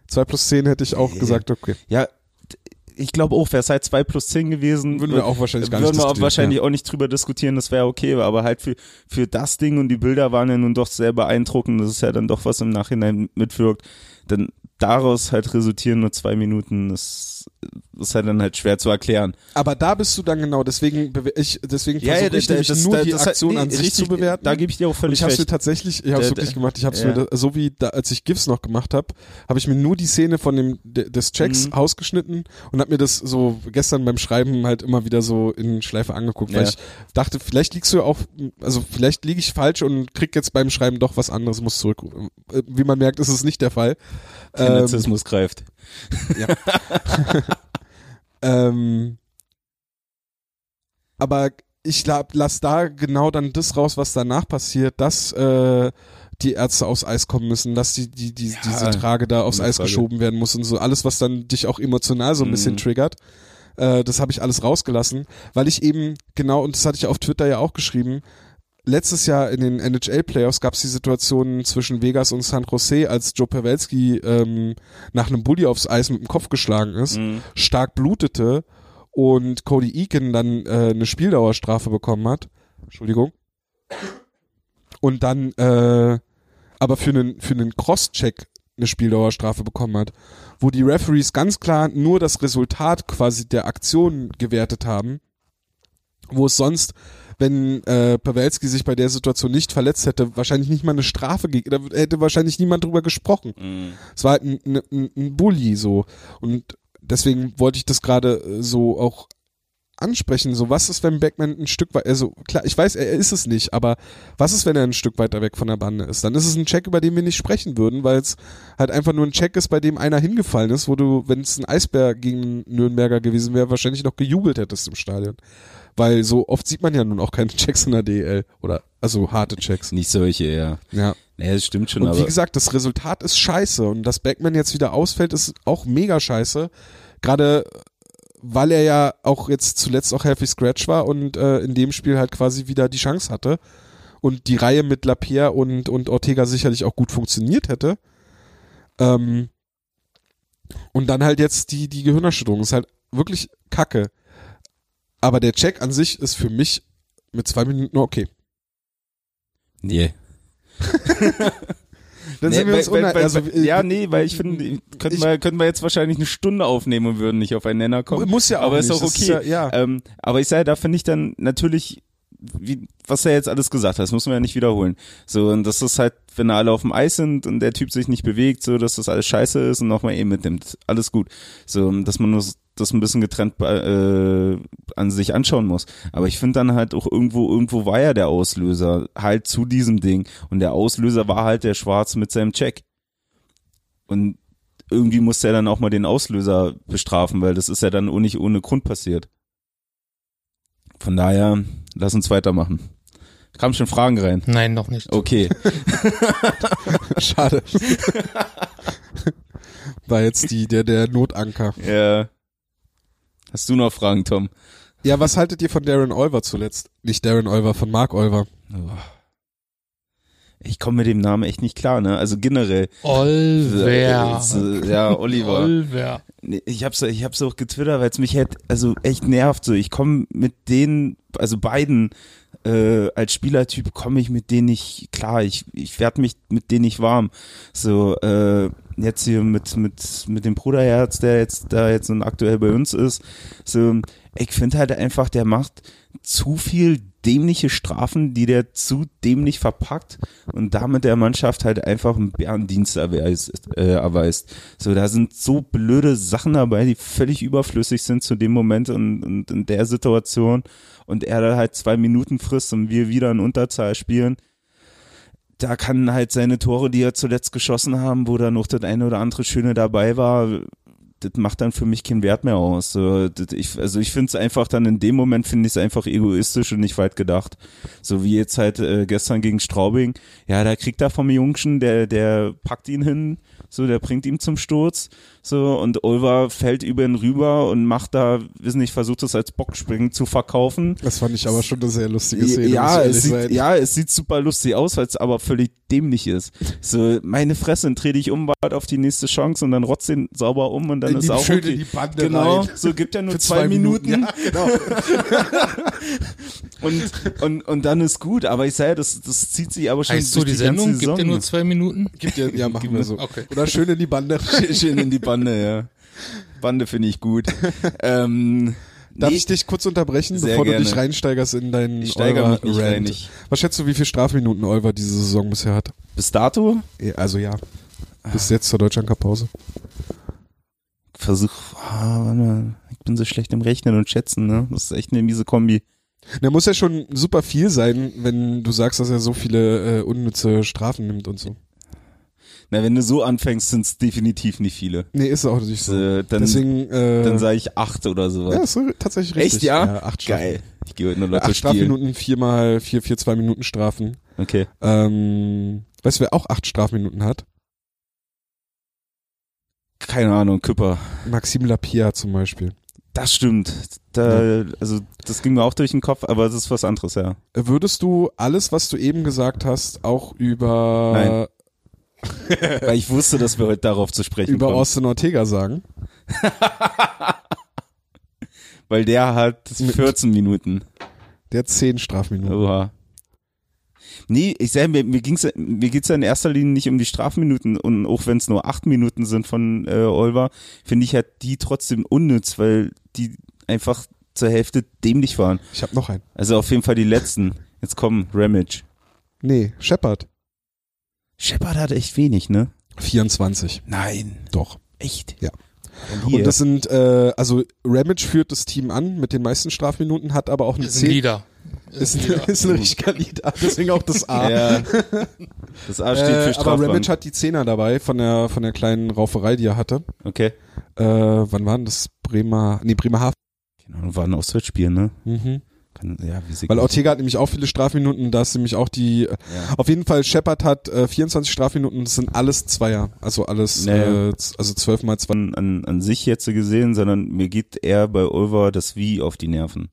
Zwei plus zehn hätte ich auch Nee. gesagt, okay. Ja, ich glaube auch, wäre es halt 2 plus 10 gewesen, Würden wir auch wahrscheinlich gar nicht würden wir auch wahrscheinlich ja. auch nicht drüber diskutieren, das wäre okay, aber halt für, für das Ding und die Bilder waren ja nun doch sehr beeindruckend, das ist ja dann doch was im Nachhinein mitwirkt, dann daraus halt resultieren nur zwei Minuten, das ist halt dann halt schwer zu erklären. Aber da bist du dann genau, deswegen, ich, deswegen versuche ich da- nämlich das- nur da- die das- Aktion nee, an sich richtig, zu bewerten. Da gebe ich dir auch Und völlig ich habe mir recht. tatsächlich, ich habe es Der- wirklich der- gemacht. Ich habe ja. mir, so wie da, als ich GIFs noch gemacht habe, habe ich mir nur die Szene von dem de- des Checks Mhm. ausgeschnitten und habe mir das so gestern beim Schreiben halt immer wieder so in Schleife angeguckt, weil Ja. ich dachte, vielleicht liegst du ja auch, also vielleicht liege ich falsch und krieg jetzt beim Schreiben doch was anderes, muss zurück. Äh, Wie man merkt, ist es nicht der Fall. Der Ähm, greift. ähm, aber ich la lass da genau dann das raus, was danach passiert, dass äh, die Ärzte aufs Eis kommen müssen, dass die, die, die Ja, diese Trage da aufs Eis Frage. geschoben werden muss und so alles, was dann dich auch emotional so ein bisschen Mhm. triggert. Äh, das habe ich alles rausgelassen, weil ich eben genau, und das hatte ich auf Twitter ja auch geschrieben, letztes Jahr in den NHL-Playoffs gab es die Situation zwischen Vegas und San Jose, als Joe Pavelski ähm, nach einem Bully aufs Eis mit dem Kopf geschlagen ist Mhm. stark blutete und Cody Eakin dann äh, eine Spieldauerstrafe bekommen hat. Entschuldigung. Und dann äh, aber für einen für einen Cross-Check eine Spieldauerstrafe bekommen hat, wo die Referees ganz klar nur das Resultat quasi der Aktion gewertet haben, wo es sonst wenn äh, Pawelski sich bei der Situation nicht verletzt hätte, wahrscheinlich nicht mal eine Strafe gegeben, da hätte wahrscheinlich niemand drüber gesprochen. Mhm. Es war halt ein, ein, ein Bully so. Und deswegen wollte ich das gerade äh, so auch ansprechen. So, was ist, wenn Beckman ein Stück weit, also klar, ich weiß, er ist es nicht, aber was ist, wenn er ein Stück weiter weg von der Bande ist? Dann ist es ein Check, über den wir nicht sprechen würden, weil es halt einfach nur ein Check ist, bei dem einer hingefallen ist, wo du, wenn es ein Eisbär gegen Nürnberger gewesen wäre, wahrscheinlich noch gejubelt hättest im Stadion. Weil so oft sieht man ja nun auch keine Checks in der DL oder also harte Checks. Nicht solche, ja. Ja. Naja, das stimmt schon, Und aber wie gesagt, das Resultat ist scheiße und dass Backman jetzt wieder ausfällt, ist auch mega scheiße. Gerade äh, weil er ja auch jetzt zuletzt auch Healthy Scratch war und äh, in dem Spiel halt quasi wieder die Chance hatte und die Reihe mit Lapierre und, und Ortega sicherlich auch gut funktioniert hätte. Ähm, und dann halt jetzt die, die Gehirnerschütterung ist halt wirklich kacke. Aber der Check an sich ist für mich mit zwei Minuten okay. nee. Dann Nee, sind wir uns weil- weil- Also, weil- ja, nee, weil ich finde, könnten wir, könnten wir jetzt wahrscheinlich eine Stunde aufnehmen und würden nicht auf einen Nenner kommen. Muss ja auch aber ist nicht. auch Das okay. ja, ja. Ähm, aber ich sage, da finde ich dann natürlich, wie, was er jetzt alles gesagt hat, das muss man ja nicht wiederholen. So, und das ist halt, wenn alle auf dem Eis sind und der Typ sich nicht bewegt, so, dass das alles scheiße ist und nochmal eben mitnimmt. Alles gut. So, dass man nur das ein bisschen getrennt äh, an sich anschauen muss. Aber ich finde dann halt auch irgendwo, irgendwo war ja der Auslöser halt zu diesem Ding. Und der Auslöser war halt der Schwarz mit seinem Check. Und irgendwie muss er dann auch mal den Auslöser bestrafen, weil das ist ja dann auch nicht ohne Grund passiert. Von daher, lass uns weitermachen. Kamen schon Fragen rein. Nein, noch nicht. Okay. Schade. War jetzt die, der, der Notanker. ja. Hast du noch Fragen, Tom? Ja, was haltet ihr von Darren Olver zuletzt? Nicht Darren Olver, von Mark Olver. Ich komme mit dem Namen echt nicht klar, ne? Also generell. Olver. Äh, Ja, Oliver. Olver. Ich hab's, ich hab's auch getwittert, weil es mich halt, also echt nervt so. Ich komme mit denen, also beiden, äh, als Spielertyp komme ich mit denen nicht klar. Ich, ich werd mich mit denen nicht warm. So, äh, jetzt hier mit, mit, mit dem Bruderherz, der jetzt da jetzt und aktuell bei uns ist. So, ich finde halt einfach, der macht zu viel dämliche Strafen, die der zu dämlich verpackt und damit der Mannschaft halt einfach einen Bärendienst erweist, äh, erweist. So, da sind so blöde Sachen dabei, die völlig überflüssig sind zu dem Moment und, und in der Situation und er da halt zwei Minuten frisst und wir wieder in Unterzahl spielen. Da kann halt seine Tore, die er zuletzt geschossen haben, wo da noch das eine oder andere Schöne dabei war, das macht dann für mich keinen Wert mehr aus. So, ich, also ich finde es einfach dann in dem Moment finde ich es einfach egoistisch und nicht weit gedacht. So wie jetzt halt äh, gestern gegen Straubing. Ja, da kriegt er vom Jungschen, der, der packt ihn hin, so, der bringt ihn zum Sturz, so, und Ulver fällt über ihn rüber und macht da, wissen nicht, versucht es als Bockspringen zu verkaufen. Das fand ich aber schon eine sehr lustige Szene. Ja, es sieht, sein. ja, es sieht super lustig aus, weil es aber völlig dämlich ist. So, meine Fresse, dann dreh dich um, warte auf die nächste Chance und dann rotzt den sauber um und dann In ist die- auch schön okay. in die Bande Genau, rein. so gibt ja nur Für zwei, Minuten, Ja, genau. und, und, und dann ist gut. Aber ich sage, das, das zieht sich aber schon Heißt so durch die ganze Sendung? Gibt ja nur zwei Minuten? Gibt ja, ja, machen wir so. Okay. Oder schön in die Bande. Schön in die Bande, ja. Bande finde ich gut. ähm, Darf nee, ich dich kurz unterbrechen, Sehr bevor du dich gerne. reinsteigerst in deinen Ich steigere Olver mich nicht rein, ich- Was schätzt du, wie viele Strafminuten Olver diese Saison bisher hat? bis dato Also ja. Bis jetzt zur Deutschland Cup Pause. versuch, ah, warte mal, ich bin so schlecht im Rechnen und Schätzen, ne? Das ist echt eine miese Kombi. Der muss ja schon super viel sein, wenn du sagst, dass er so viele äh, unnütze Strafen nimmt und so. Na, wenn du so anfängst, sind es definitiv nicht viele. Nee, ist auch nicht so. Äh, dann Deswegen, äh, dann sage ich acht oder sowas. ja, ist so tatsächlich richtig. Echt, ja? acht Geil. Ich gehe heute nur. Lotto Acht. Strafminuten, viermal vier, vier, zwei Minuten Strafen. Okay. Ähm, weißt du, wer auch acht Strafminuten hat? Keine Ahnung, Küpper. Maxim Lapierre zum Beispiel. Das stimmt. Da, Also das ging mir auch durch den Kopf, aber das ist was anderes, ja. Würdest du alles, was du eben gesagt hast, auch über, Weil ich wusste, dass wir heute darauf zu sprechen über kommen. Austin Ortega sagen? Weil der hat 14 Minuten. Der hat zehn Strafminuten. Oha. Nee, ich sag, mir, mir, ging's, mir geht's ja in erster Linie nicht um die Strafminuten und auch wenn es nur acht Minuten sind von äh, Olver, finde ich halt die trotzdem unnütz, weil die einfach zur Hälfte dämlich waren. Ich habe noch einen. Also auf jeden Fall die letzten. Jetzt kommen Ramage. Nee, Shepard. Shepard hat echt wenig, ne? 24. Nein. Doch. Echt? Ja. Und. Und das sind, äh, also Ramage führt das Team an mit den meisten Strafminuten, hat aber auch eine Ist ein 10. Leader. Ist, ein, ist ein richtiger Lied, deswegen auch das A. ja. Das A steht Äh, für aber Strafband. Ramage hat die Zehner dabei von der von der kleinen Rauferei, die er hatte. Okay. Äh, wann waren das? Bremer, nee, Bremerhaven. Genau, war ein Auswärtsspiel, ne? Mhm. Kann, ja, Weil Ortega hat nämlich auch viele Strafminuten, da ist nämlich auch die, Ja. auf jeden Fall Shepard hat äh, 24 Strafminuten, das sind alles Zweier, also alles, Naja. äh, also zwölf mal zwei. an, an, an sich jetzt gesehen, sondern mir geht eher bei Ulver das Wie auf die Nerven.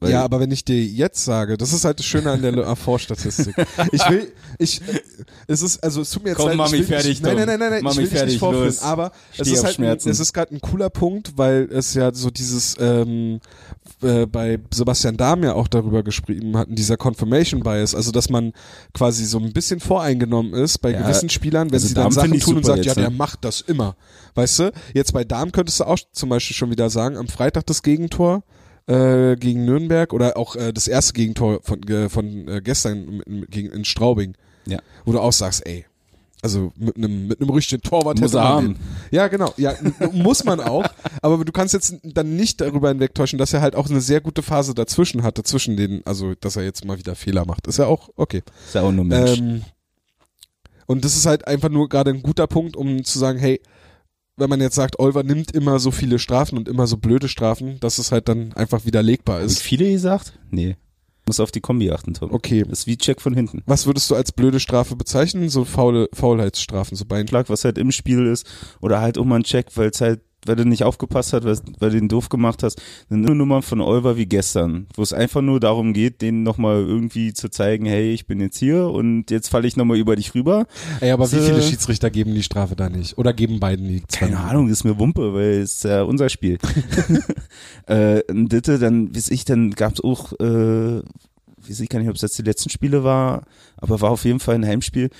Weil- Ja, aber wenn ich dir jetzt sage, das ist halt das Schöne an der LAV-Statistik. Ich will, ich, äh, es ist, also es tut mir jetzt Komm, leid, mach ich will fertig, nicht, nein, nein, nein, nein, nein, ich will dich fertig, nicht vorführen, los. aber es Steh ist auf halt, ein, Schmerzen. es ist gerade ein cooler Punkt, weil es ja so dieses, ähm, äh, bei Sebastian Dahm ja auch darüber geschrieben hatten, dieser Confirmation Bias, also dass man quasi so ein bisschen voreingenommen ist bei Ja, gewissen Spielern, wenn also sie dann Dahm Sachen tun und sagt, ja, jetzt, der ne? macht das immer. Weißt du? Jetzt bei Dahm könntest du auch zum Beispiel schon wieder sagen, am Freitag das Gegentor, äh, gegen Nürnberg oder auch äh, das erste Gegentor von, äh, von äh, gestern mit, gegen, in Straubing, Ja. wo du auch sagst, ey, also mit einem mit einem richtigen Torwart Muss er man haben. den- Ja, genau. Ja, muss man auch. Aber du kannst jetzt dann nicht darüber hinwegtäuschen, dass er halt auch eine sehr gute Phase dazwischen hatte, zwischen den, also dass er jetzt mal wieder Fehler macht. Ist ja auch okay. Ist ja auch nur Mensch. Ähm, und das ist halt einfach nur gerade ein guter Punkt, um zu sagen, hey, wenn man jetzt sagt, Olver nimmt immer so viele Strafen und immer so blöde Strafen, dass es halt dann einfach widerlegbar Hab ich ist. viele gesagt? Nee. Muss auf die Kombi achten, Tom. Okay. Das ist wie Check von hinten. Was würdest du als blöde Strafe bezeichnen? So faule Faulheitsstrafen, so Bein. Schlag, was halt im Spiel ist, oder halt auch mal ein Check, weil es halt, weil du nicht aufgepasst hast, weil, weil du den doof gemacht hast. Eine Nummer von Olver wie gestern, wo es einfach nur darum geht, denen nochmal irgendwie zu zeigen, hey, ich bin jetzt hier und jetzt falle ich nochmal über dich rüber. Ey, aber wie So. viele Schiedsrichter geben die Strafe da nicht? Oder geben beiden die Keine? Ahnung, ist mir Wumpe, weil es ist ja unser Spiel. äh, Ditte, dann, weiß ich, dann gab's auch, äh, weiß ich gar nicht, ob es jetzt die letzten Spiele war, aber war auf jeden Fall ein Heimspiel,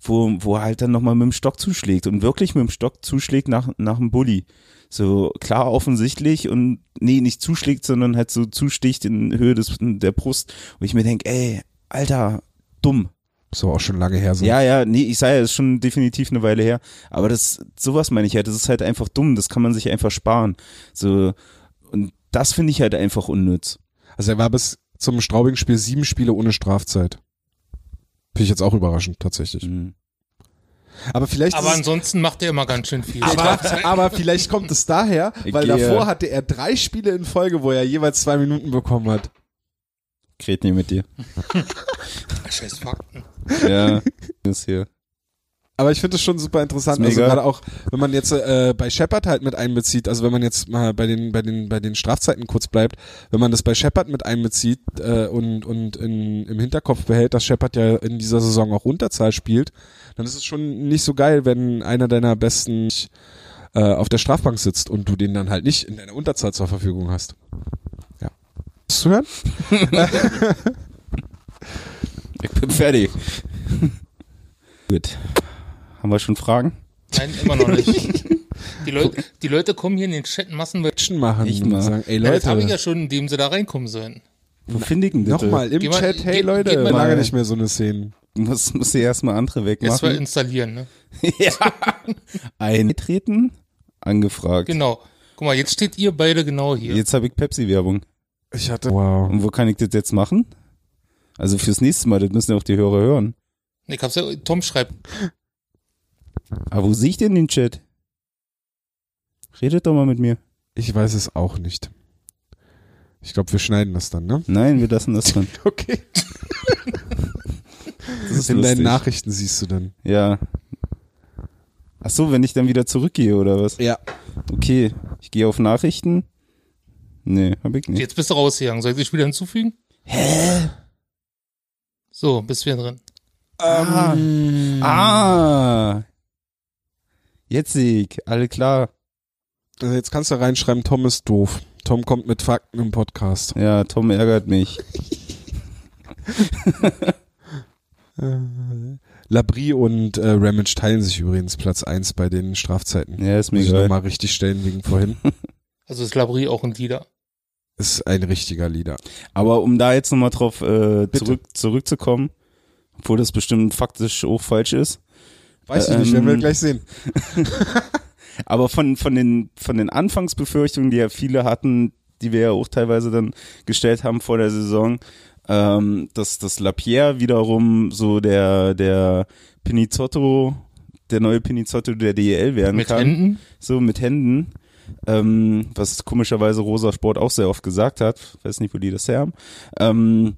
wo, wo er halt dann nochmal mit dem Stock zuschlägt und wirklich mit dem Stock zuschlägt nach, nach dem Bulli. So klar offensichtlich und nee, nicht zuschlägt, sondern halt so zusticht in Höhe des, der Brust, wo ich mir denk, ey, Alter, dumm. So auch schon lange her. So. Ja, ja, nee, ich sage ja, ist schon definitiv eine Weile her. Aber das, sowas meine ich halt, das ist halt einfach dumm, das kann man sich einfach sparen. So, und das finde ich halt einfach unnütz. Also er war bis zum Straubing-Spiel sieben Spiele ohne Strafzeit. Finde ich jetzt auch überraschend, tatsächlich. Mhm. Aber vielleicht Aber ist es, ansonsten macht er immer ganz schön viel. aber, aber vielleicht kommt es daher, weil gehe- davor hatte er drei Spiele in Folge, wo er jeweils zwei Minuten bekommen hat. Red nicht mit dir. Scheiß Fakten. Ja, ist hier. Aber ich finde es schon super interessant. Ist Also gerade auch, wenn man jetzt äh, bei Shepard halt mit einbezieht, also wenn man jetzt mal bei den, bei den, bei den Strafzeiten kurz bleibt, wenn man das bei Shepard mit einbezieht äh, und, und in, im Hinterkopf behält, dass Shepard ja in dieser Saison auch Unterzahl spielt, dann ist es schon nicht so geil, wenn einer deiner besten äh, auf der Strafbank sitzt und du den dann halt nicht in deiner Unterzahl zur Verfügung hast. Ja. Hast du hören? Ich bin fertig. Gut. Haben wir schon Fragen? Nein, immer noch nicht. Die, Leu die Leute kommen hier in den Chat massenweise. Machen Ich und mal. sagen, ey Ja, das habe ich Leute, ja schon, indem sie da reinkommen sollen. Wo finde ich denn das? nochmal im Geh mal- Chat, hey geht- Leute, geht mal- lange nicht mehr so eine Szene. Muss, muss ich erstmal andere Erstmal wegmachen. installieren, ne? ja. Eintreten? Angefragt. Genau. Guck mal, jetzt steht ihr beide genau hier. Jetzt habe ich Pepsi-Werbung. Ich hatte, wow. Und wo kann ich das jetzt machen? Also fürs nächste Mal, das müssen ja auch die Hörer hören. Ich hab's ja, Tom schreibt, Aber wo sehe ich denn den Chat? Redet doch mal mit mir. Ich weiß es auch nicht. Ich glaube, wir schneiden das dann, ne? Nein, wir lassen das drin. Okay. Das ist In deinen lustig. Nachrichten siehst du dann. Ja. Ach so, wenn ich dann wieder zurückgehe oder was? Ja. Okay, ich gehe auf Nachrichten. Nee, hab ich nicht. jetzt bist du rausgegangen. Soll ich dich wieder hinzufügen? Hä? So, bist wieder drin. Ah. Ah. Jetzt sehe ich, alle klar. Also jetzt kannst du reinschreiben, Tom ist doof. Tom kommt mit Fakten im Podcast. Ja, Tom ärgert mich. Labrie und äh, Ramage teilen sich übrigens Platz 1 bei den Strafzeiten. Ja, ist mir Muss ich egal. nochmal richtig stellen wegen vorhin. Also ist Labrie auch ein Leader. Ist ein richtiger Lieder. Aber um da jetzt nochmal drauf äh, zurück, zurückzukommen, obwohl das bestimmt faktisch auch falsch ist. Weiß ich Ähm, nicht, werden wir gleich sehen. Aber von, von, den, von den Anfangsbefürchtungen, die ja viele hatten, die wir ja auch teilweise dann gestellt haben vor der Saison, ähm, dass, dass Lapierre wiederum so der, der Pinizotto, der neue Pinizotto der DEL werden Mit kann. Händen. So mit Händen. Ähm, was komischerweise Rosa Sport auch sehr oft gesagt hat. Weiß nicht, wo die das her haben. Ähm,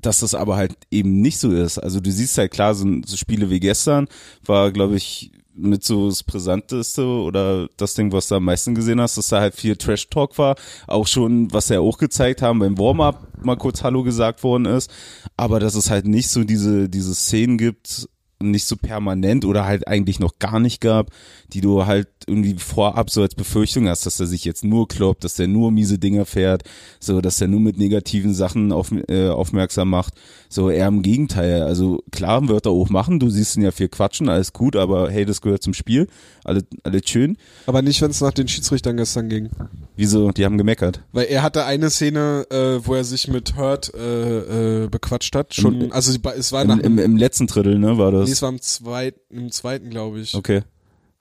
dass das aber halt eben nicht so ist. Also du siehst halt klar, so, so Spiele wie gestern war, glaube ich, mit so das Brisanteste oder das Ding, was du am meisten gesehen hast, dass da halt viel Trash-Talk war. Auch schon, was sie ja auch gezeigt haben, beim Warm-Up mal kurz Hallo gesagt worden ist. Aber dass es halt nicht so diese, diese Szenen gibt, nicht so permanent oder halt eigentlich noch gar nicht gab, die du halt irgendwie vorab so als Befürchtung hast, dass er sich jetzt nur kloppt, dass er nur miese Dinger fährt, so, dass er nur mit negativen Sachen auf, äh, aufmerksam macht. So, eher im Gegenteil. Also klar, wird er auch machen, du siehst ihn ja viel quatschen, alles gut, aber hey, das gehört zum Spiel. Alle, alles schön. Aber nicht, wenn es nach den Schiedsrichtern gestern ging. Wieso? Die haben gemeckert. Weil er hatte eine Szene, äh, wo er sich mit Hurt äh, äh, bequatscht hat. Schon, Im- also es war nach Im, im, Im letzten Drittel, ne, war nee, das. es war im zweiten, im zweiten, glaube ich. Okay.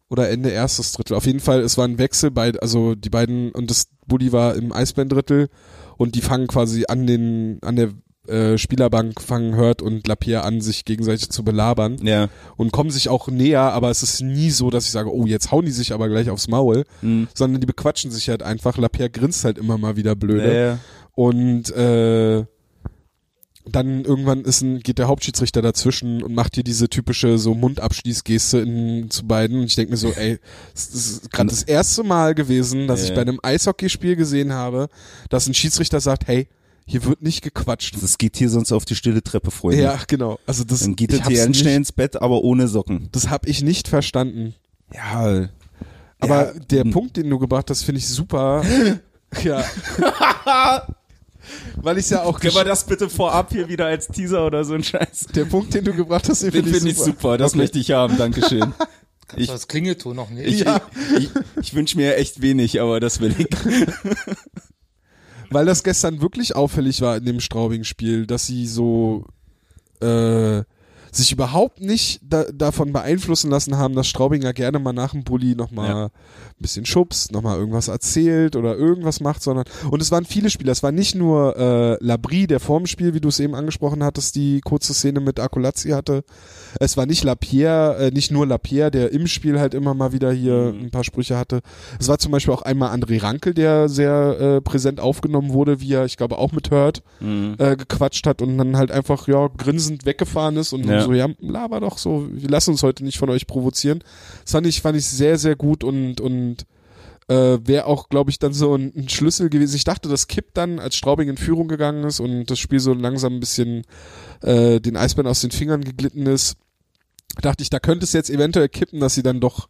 Oder Ende erstes Drittel. Auf jeden Fall, es war ein Wechsel bei, also die beiden, und das Bulli war im Eisbären-Drittel und die fangen quasi an den, an der äh, Spielerbank fangen Hurt und Lapierre an, sich gegenseitig zu belabern Ja. und kommen sich auch näher, aber es ist nie so, dass ich sage, oh, jetzt hauen die sich aber gleich aufs Maul, Hm. sondern die bequatschen sich halt einfach. Lapierre grinst halt immer mal wieder blöde. Ja, ja. Und äh, dann irgendwann ist ein, geht der Hauptschiedsrichter dazwischen und macht hier diese typische so Mundabschließgeste in, zu beiden. Und ich denke mir so, ey, es ist gerade das erste Mal gewesen, dass ich Ja. bei einem Eishockeyspiel gesehen habe, dass ein Schiedsrichter sagt, hey, hier wird nicht gequatscht. Das geht hier sonst auf die stille Treppe, Freunde. Ja, genau. Also das, Dann geht ich der hab's TN nicht, schnell ins Bett, aber ohne Socken. das habe ich nicht verstanden. Ja. Aber Ja, der m- Punkt, den du gebracht hast, finde ich super. ja. Weil ich ja auch Können wir das bitte vorab hier wieder als Teaser oder so ein Scheiß? der Punkt, den du gebracht hast, den finde finde ich super, das Okay. möchte ich haben, Dankeschön. Ich- das Klingelton noch nicht. Ich, Ja. ich, ich, ich wünsche mir echt wenig, aber das will ich. Weil das gestern wirklich auffällig war in dem Straubing-Spiel, dass sie so, äh, sich überhaupt nicht da, davon beeinflussen lassen haben, dass Straubinger gerne mal nach dem Bulli nochmal Ja. Bisschen schubst, nochmal irgendwas erzählt oder irgendwas macht, sondern und es waren viele Spieler. Es war nicht nur äh, Labrie, der vorm Spiel, wie du es eben angesprochen hattest, die kurze Szene mit Akulazzi hatte. Es war nicht Lapierre, äh, nicht nur Lapierre, der im Spiel halt immer mal wieder hier Mhm. ein paar Sprüche hatte. Es war zum Beispiel auch einmal André Rankel, der sehr äh, präsent aufgenommen wurde, wie er, ich glaube, auch mit Hurt Mhm. äh, gequatscht hat und dann halt einfach ja grinsend weggefahren ist und Ja. so ja laber doch so wir lassen uns heute nicht von euch provozieren das fand ich fand ich sehr sehr gut und und äh, wäre auch glaube ich dann so ein, ein Schlüssel gewesen ich dachte das kippt dann als Straubing in Führung gegangen ist und das Spiel so langsam ein bisschen äh, den Eisbären aus den Fingern geglitten ist dachte ich da könnte es jetzt eventuell kippen dass sie dann doch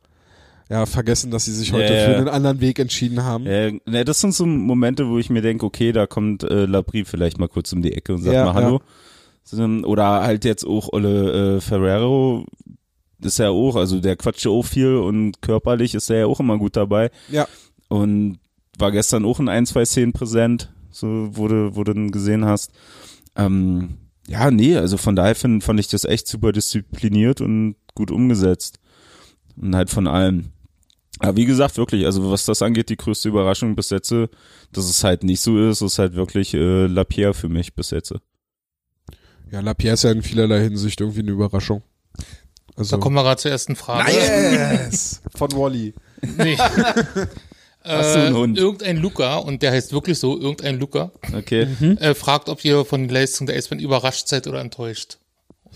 ja vergessen dass sie sich heute Ja, ja. für einen anderen Weg entschieden haben ne, das sind so Momente, wo ich mir denke, okay, da kommt äh, Labrie vielleicht mal kurz um die Ecke und sagt Ja, mal Hallo. So, Oder halt jetzt auch Olle äh, Ferrero ist ja auch, also der quatscht ja auch viel und körperlich ist er ja auch immer gut dabei. ja Und war gestern auch in ein, zwei Szenen präsent, so wo du ihn gesehen hast. Ähm, ja, nee, also von daher find, fand ich das echt super diszipliniert und gut umgesetzt. Und halt von allem. Aber wie gesagt, wirklich, also was das angeht, die größte Überraschung bis jetzt, dass es halt nicht so ist, ist halt wirklich äh, Lapierre für mich bis jetzt. ja Lapierre ist ja in vielerlei Hinsicht irgendwie eine Überraschung also Da kommen wir gerade zur ersten Frage. Yes! Von Wally. Nee. Hast du einen äh, Hund? Irgendein Luca, und der heißt wirklich so, irgendein Luca, Okay. äh, fragt, ob ihr von der Leistung der Eisbären überrascht seid oder enttäuscht.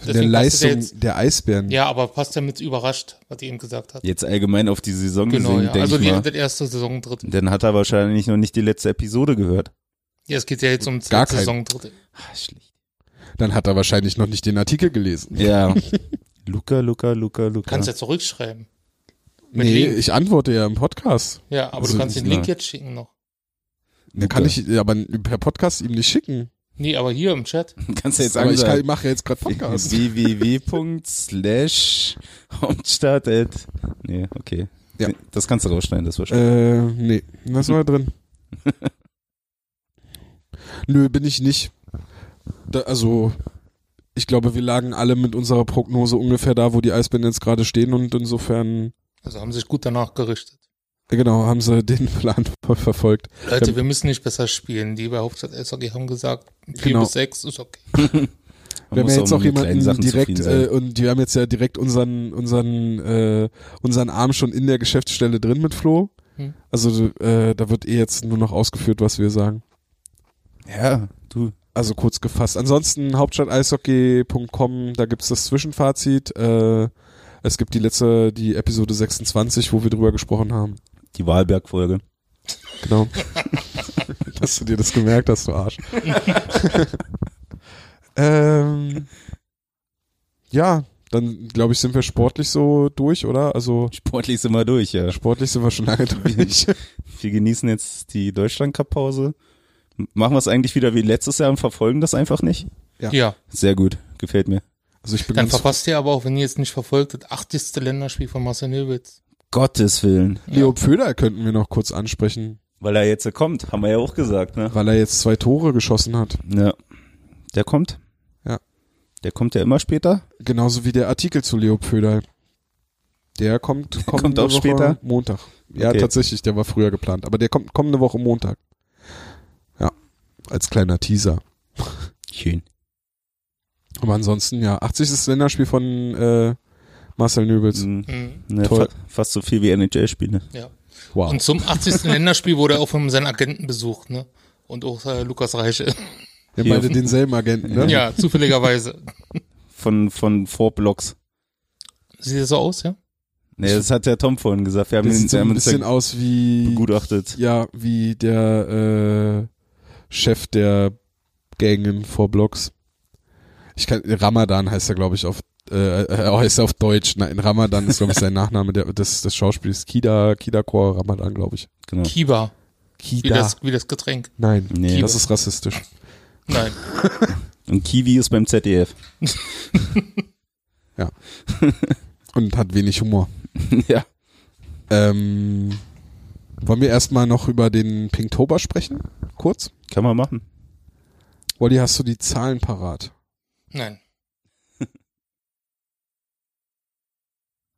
Der Deswegen passt Leistung es Jetzt, der Eisbären. ja, aber passt ja mit überrascht, was ihr eben gesagt habt. Jetzt allgemein auf die Saison Genau, gesehen, ja. denke Also ich die, mal. das erste Saison dritte. Dann hat er wahrscheinlich noch nicht die letzte Episode gehört. Ja, es geht ja jetzt um Gar. Saison dritte. Ah, schlecht. Dann hat er wahrscheinlich noch nicht den Artikel gelesen. Ja. Luca, Luca, Luca, Luca. Kannst ja zurückschreiben. Mit Nee, Link. ich antworte ja im Podcast. Ja, aber Also, du kannst den na. Link jetzt schicken noch. Den kann ich aber per Podcast ihm nicht schicken. Nee, aber hier im Chat. Kannst du jetzt aber ich, kann, ich sagen. mache ja jetzt gerade Podcast. www.slash Nee, okay. Ja. Das kannst du rausschneiden, das war schon. äh, nee, das war drin. Nö, bin ich nicht. Da, also, ich glaube, wir lagen alle mit unserer Prognose ungefähr da, wo die Eisbären jetzt gerade stehen und insofern, Also haben sich gut danach gerichtet. genau, haben sie den Plan verfolgt. Leute, Ähm, wir müssen nicht besser spielen. Die bei Hauptstadt Eishockey haben gesagt, vier Genau. bis sechs ist okay. Wir haben ja jetzt auch jemanden direkt äh, und wir haben jetzt ja direkt unseren unseren äh, unseren Arm schon in der Geschäftsstelle drin mit Flo. Hm. Also äh, da wird eh jetzt nur noch ausgeführt, was wir sagen. Ja, du. Also kurz gefasst. Ansonsten hauptstadteishockey.com, da gibt's das Zwischenfazit. Äh, es gibt die letzte, die Episode 26, wo wir drüber gesprochen haben. Die Wahlberg-Folge. Genau. Dass du dir das gemerkt hast, du Arsch. ähm, ja, dann glaube ich, sind wir sportlich so durch, oder? Also Sportlich sind wir durch, ja. sportlich sind wir schon lange durch. Wir genießen jetzt die Deutschland-Cup-Pause. Machen wir es eigentlich wieder wie letztes Jahr und verfolgen das einfach nicht? Ja. Ja. Sehr gut, gefällt mir. Also ich bin Dann verpasst ihr aber auch, wenn ihr jetzt nicht verfolgt, das 80. Länderspiel von Marcel Nöbitz. Gottes Willen. Leo Pföder könnten wir noch kurz ansprechen, Weil er jetzt kommt, haben wir ja auch gesagt, ne? weil er jetzt zwei Tore geschossen hat. Ja. Der kommt? Ja. Der kommt ja immer später? Genauso wie der Artikel zu Leo Pföder. Der kommt, kommende Kommt auch Woche später? Montag. Ja, Okay. tatsächlich, der war früher geplant. Aber der kommt kommende Woche Montag. Ja, als kleiner Teaser. Schön. Aber ansonsten, ja, 80. Länderspiel von äh, Marcel Nöbels. Mhm. Mhm. Ne, Toll. fa fast so viel wie NHL-Spiele. Ja. Wow. Und zum 80. Länderspiel wurde er auch von seinen Agenten besucht, ne? Und auch äh, Lukas Reiche. Haben beide denselben Agenten, ne? Ja, zufälligerweise. Von, von Four Blocks. Sieht das so aus, ja? Ne, das hat der Tom vorhin gesagt. Wir haben Der ihn sieht so ein ja bisschen aus wie, begutachtet. ja, wie der äh, Chef der Gang in Four Blocks. Ich kann, Ramadan heißt er, glaube ich, auf äh, heißt er auf Deutsch. Nein, Ramadan ist, glaube ich, sein Nachname der, des, des Schauspiels. Kida, Kida Kor Ramadan, glaube ich. Genau. Kiba, wie Kida. das, wie das Getränk. Nein, Nee. das ist rassistisch. Nein. Und Kiwi ist beim ZDF. Und hat wenig Humor. ja. Ähm, wollen wir erstmal noch über den Pinktober sprechen? Kurz? Kann man machen. Wally, hast du die Zahlen parat? Nein.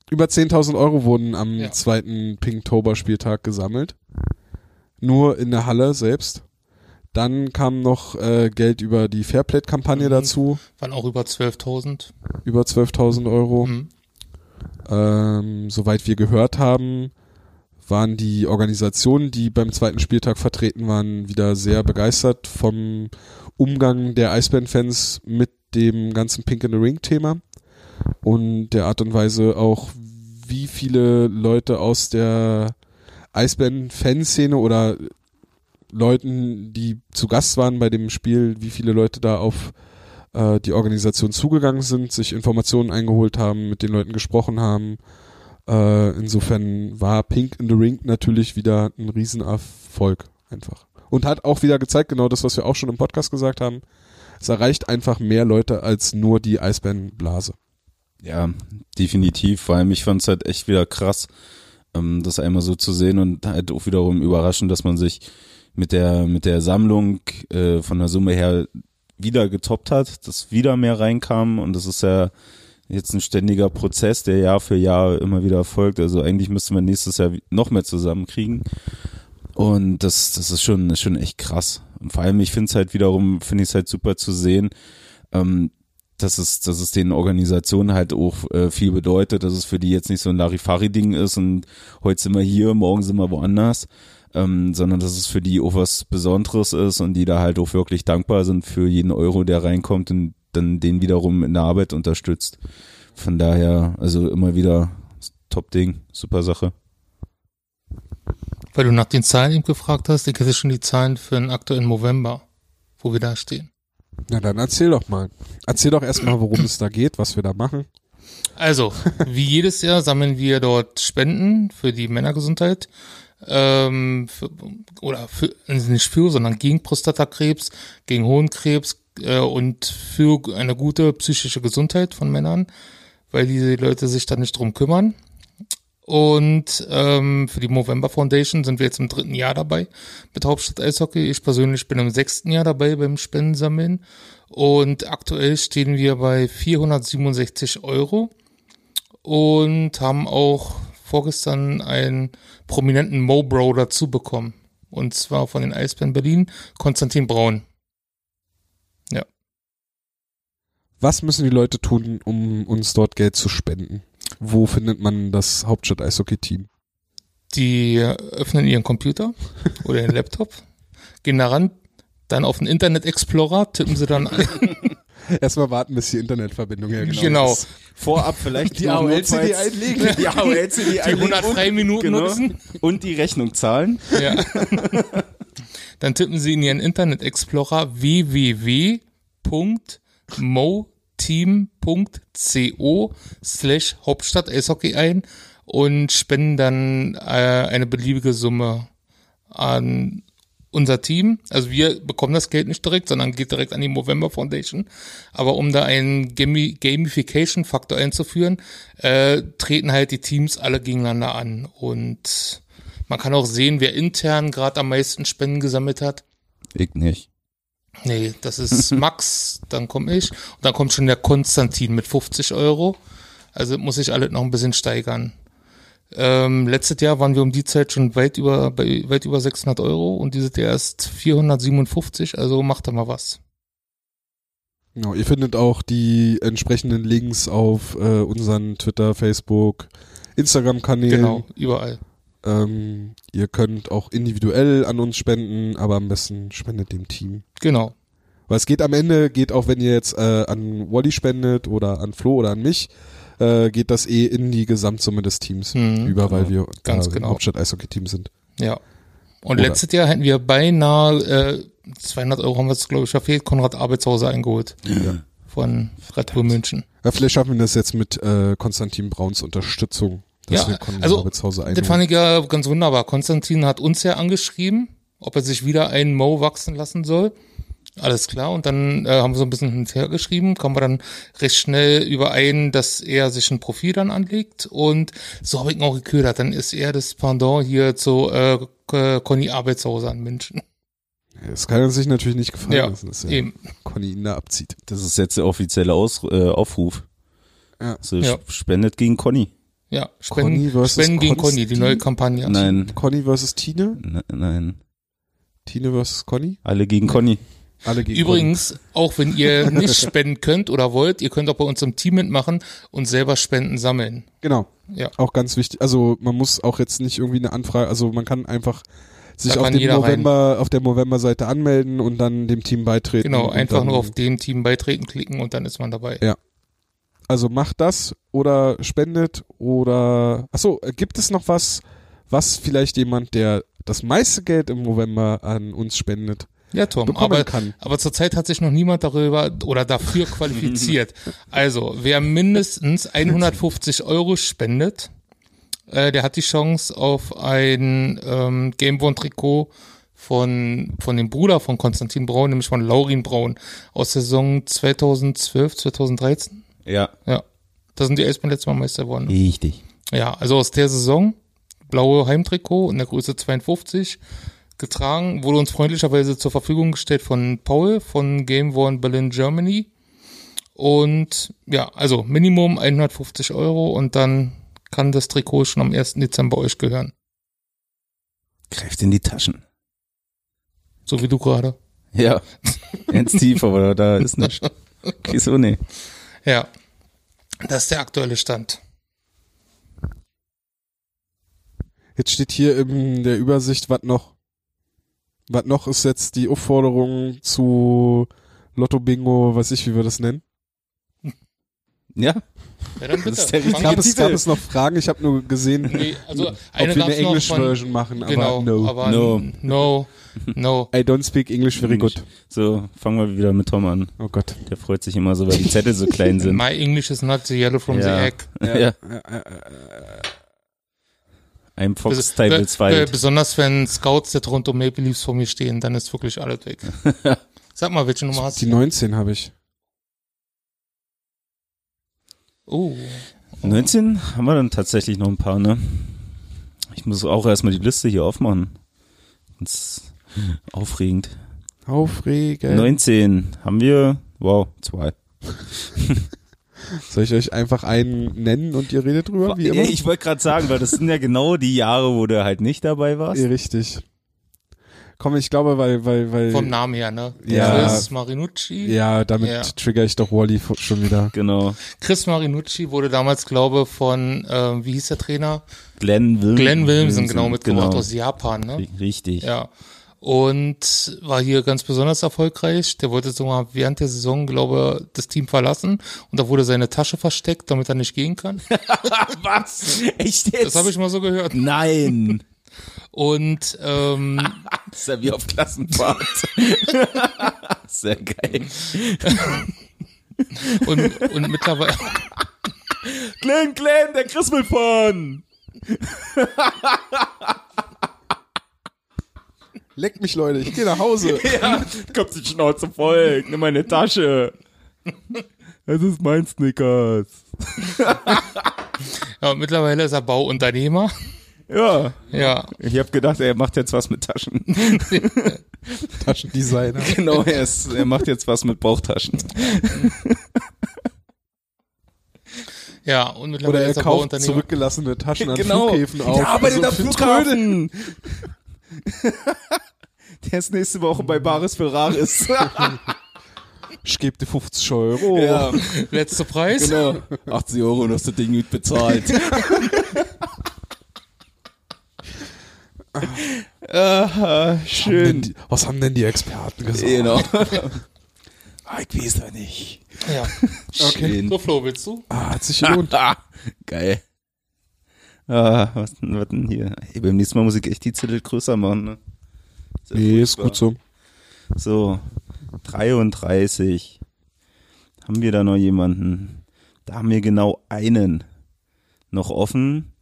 Über 10.000 Euro wurden am Ja. zweiten Pinktober-Spieltag gesammelt. Nur in der Halle selbst. Dann kam noch äh, Geld über die Fairplate-Kampagne Mhm. dazu, Waren auch über 12.000. über 12.000 Euro. Mhm. Ähm, soweit wir gehört haben, waren die Organisationen, die beim zweiten Spieltag vertreten waren, wieder sehr begeistert vom Umgang der Eisbären-Fans mit dem ganzen Pink in the Ring-Thema und der Art und Weise auch, wie viele Leute aus der Eisbären-Fanszene oder Leuten, die zu Gast waren bei dem Spiel, wie viele Leute da auf äh, die Organisation zugegangen sind, sich Informationen eingeholt haben, mit den Leuten gesprochen haben. Äh, insofern war Pink in the Ring natürlich wieder ein Riesenerfolg einfach. Und hat auch wieder gezeigt, genau das, was wir auch schon im Podcast gesagt haben, es erreicht einfach mehr Leute als nur die Eisbärenblase. Ja, definitiv. Vor allem, ich fand es halt echt wieder krass, ähm, das einmal so zu sehen und halt auch wiederum überraschend, dass man sich mit der, mit der Sammlung äh, von der Summe her wieder getoppt hat, dass wieder mehr reinkam und das ist ja jetzt ein ständiger Prozess, der Jahr für Jahr immer wieder erfolgt. Also eigentlich müsste man nächstes Jahr noch mehr zusammenkriegen. Und das, das ist schon, ist schon echt krass. Und vor allem, ich finde es halt wiederum, finde ich es halt super zu sehen, ähm, dass es, dass es den Organisationen halt auch äh, viel bedeutet, dass es für die jetzt nicht so ein Larifari-Ding ist und heute sind wir hier, morgen sind wir woanders, ähm, sondern dass es für die auch was Besonderes ist und die da halt auch wirklich dankbar sind für jeden Euro, der reinkommt und dann den wiederum in der Arbeit unterstützt. Von daher, also immer wieder Top-Ding, super Sache. Weil du nach den Zahlen eben gefragt hast, ich hätte schon die Zahlen für den aktuellen November, wo wir da stehen. Na dann erzähl doch mal. Erzähl doch erstmal, worum es da geht, was wir da machen. Also, wie jedes Jahr sammeln wir dort Spenden für die Männergesundheit. Ähm, für, oder für, nicht für, sondern gegen Prostatakrebs, gegen Hohenkrebs äh, und für eine gute psychische Gesundheit von Männern, weil diese Leute sich da nicht drum kümmern. Und ähm, für die Movember Foundation sind wir jetzt im dritten Jahr dabei mit Hauptstadt Eishockey. Ich persönlich bin im sechsten Jahr dabei beim Spendensammeln. Und aktuell stehen wir bei 467 Euro und haben auch vorgestern einen prominenten Mo-Bro dazu bekommen. Und zwar von den Eisbären Berlin, Konstantin Braun. Was müssen die Leute tun, um uns dort Geld zu spenden? Wo findet man das Hauptstadt Eishockey Team? Die öffnen ihren Computer oder ihren Laptop, gehen daran, dann auf den Internet Explorer, tippen sie dann ein. Erstmal warten, bis die Internetverbindung hergestellt Genau. ist. Vorab vielleicht Die AOL-CD einlegen. Die AOL-CD Die einlegen 100 und- freien Minuten genau, nutzen. Und die Rechnung zahlen. Ja. Dann tippen Sie in Ihren Internet Explorer www.moteam.co slash Hauptstadt Eishockey ein und spenden dann äh, eine beliebige Summe an unser Team. Also wir bekommen das Geld nicht direkt, sondern geht direkt an die Movember Foundation. Aber um da einen Gami Gamification-Faktor einzuführen, äh, treten halt die Teams alle gegeneinander an. Und man kann auch sehen, wer intern gerade am meisten Spenden gesammelt hat. Ich nicht. Nee, das ist Max, dann komme ich. Und dann kommt schon der Konstantin mit 50 Euro. Also muss ich alles noch ein bisschen steigern. Ähm, letztes Jahr waren wir um die Zeit schon weit über, bei weit über 600 Euro und dieses Jahr ist 457, also macht da mal was. Genau, ihr findet auch die entsprechenden Links auf äh, unseren Twitter, Facebook, Instagram-Kanälen. Genau, überall. Ähm, ihr könnt auch individuell an uns spenden, aber am besten spendet dem Team. Genau. Weil es geht am Ende, geht auch wenn ihr jetzt äh, an Wally spendet oder an Flo oder an mich, äh, geht das eh in die Gesamtsumme des Teams Mhm, über, weil wir Ganz da genau. Hauptstadt Eishockey-Team sind. Ja. Und Oder- letztes Jahr hätten wir beinahe äh, 200 Euro haben wir es glaube ich verfehlt, Konrad Arbeitshauser eingeholt Ja. von Red Bull München. Ja, vielleicht schaffen wir das jetzt mit äh, Konstantin Brauns Unterstützung, dass Ja, also, Das fand ich ja ganz wunderbar. Konstantin hat uns ja angeschrieben, ob er sich wieder einen Mo wachsen lassen soll. Alles klar. Und dann äh, haben wir so ein bisschen hin und her geschrieben, kommen wir dann recht schnell überein, dass er sich ein Profil dann anlegt. Und so habe ich ihn auch geködert. Dann ist er das Pendant hier zu äh, Conny Arbeitshauser in München. Das kann er sich natürlich nicht gefallen Ja, lassen, dass er eben. Conny ihn da abzieht. Das ist jetzt der offizielle Aus, äh, Aufruf. Ja. Also Ja. spendet gegen Conny. Ja, Spenden, Conny versus Spenden gegen Conny, die neue Kampagne. Nein, Conny versus Tine? ne- nein. Tine versus Conny? Alle gegen Conny. Alle gegen Übrigens, auch wenn ihr nicht spenden könnt oder wollt, ihr könnt auch bei uns im Team mitmachen und selber Spenden sammeln. Conny. Genau. Ja. Auch ganz wichtig. Also man muss auch jetzt nicht irgendwie eine Anfrage, also man kann einfach sich auf dem November, auf der November-Seite anmelden und dann dem Team beitreten. Genau, einfach dann, nur auf den Team beitreten klicken und dann ist man dabei. Ja. Also macht das oder spendet oder achso, äh, gibt es noch was, was vielleicht jemand, der das meiste Geld im November an uns spendet, Ja, Tom, aber, kann? aber zurzeit hat sich noch niemand darüber oder dafür qualifiziert. Also, wer mindestens 150 Euro spendet, äh, der hat die Chance auf ein ähm, Gamebone-Trikot von, von dem Bruder von Konstantin Braun, nämlich von Laurin Braun aus der Saison 2012, 2013. Ja, Ja, da sind die Eisbären letztes Mal Meister geworden. richtig. Ja, also aus der Saison, blaue Heimtrikot in der Größe 52, getragen, wurde uns freundlicherweise zur Verfügung gestellt von Paul von Game One Berlin Germany. Und ja, also Minimum 150 Euro und dann kann das Trikot schon am 1. Dezember euch gehören. Greift in die Taschen. So wie du gerade. Ja, ganz tief, aber da ist nicht. Okay, so nee. Ja, das ist der aktuelle Stand. Jetzt steht hier in der Übersicht, was noch. Was noch ist jetzt die Aufforderung zu Lotto Bingo, weiß ich, wie wir das nennen. Ja, Ja, dann bitte. Das ist der Fang Gab es, gab es noch Fragen? Ich habe nur gesehen, Nee, also ob eine wir eine gab's noch English von, Version machen, Genau, aber no. aber No. no, no. I don't speak English very good. so, fangen wir wieder mit Tom an. Oh Gott. Der freut sich immer so, weil die Zettel so klein sind. My English is not the yellow from the Ja. egg. Ja, ein Fox Table Be- 2. be- Besonders wenn Scouts der Toronto Maple Leafs vor mir stehen, dann ist wirklich alles weg. Sag mal, welche Nummer hast Die du? 19 habe ich. Oh, 19 haben wir dann tatsächlich noch ein paar, ne? Ich muss auch erstmal die Liste hier aufmachen. Das ist aufregend. Aufregend. 19 haben wir, wow, zwei. Soll ich euch einfach einen nennen und ihr redet drüber, wie immer? Ich wollte gerade sagen, weil das sind ja genau die Jahre, wo du halt nicht dabei warst. Richtig. Komm, ich glaube, weil, weil, weil. vom Namen her, ne? Ja. Chris Marinucci. Ja, damit Ja. trigger ich doch Wally schon wieder. Genau. Chris Marinucci wurde damals, glaube von, äh, wie hieß der Trainer? Glenn Williamson. Glenn Williamson, genau, mitgebracht genau. aus Japan, ne? Richtig. Ja. Und war hier ganz besonders erfolgreich. Der wollte sogar während der Saison, glaube das Team verlassen. Und da wurde seine Tasche versteckt, damit er nicht gehen kann. Was? Echt jetzt? Das habe ich mal so gehört. Nein. Und ähm, Das ist ja wie auf Klassenfahrt. Sehr geil. und, und mittlerweile, Glenn, Glenn, der Chris will fahren. Leck mich, Leute, ich gehe nach Hause. Ja, kommt die Schnauze voll. Nimm meine Tasche. Es ist mein Snickers. ja, und mittlerweile ist er Bauunternehmer. Ja. Ja, Ich habe gedacht, er macht jetzt was mit Taschen. Taschendesigner. genau, er, ist, er macht jetzt was mit Bauchtaschen. ja, und Oder mittlerweile er ist er kauft zurückgelassene Taschen an Genau. Flughäfen auf. Der arbeitet So am Flughafen. Der ist nächste Woche bei Baris Ferraris. Ich gebe dir 50 Euro. ja, Letzter Preis. genau. 80 Euro und hast du Ding mit bezahlt. Aha, Haben denn schön. die, was haben denn die Experten gesagt? Genau. Ah, ich weiß doch nicht. Ja. Okay. Schön. So, Flo, willst du? Ah, hat sich gelohnt. Geil. Ah, was denn, was denn hier? Ey, beim nächsten Mal muss ich echt die Zettel größer machen, ne? Sehr Nee, ist gut so. So, 33. Haben wir da noch jemanden? Da haben wir genau einen noch offen.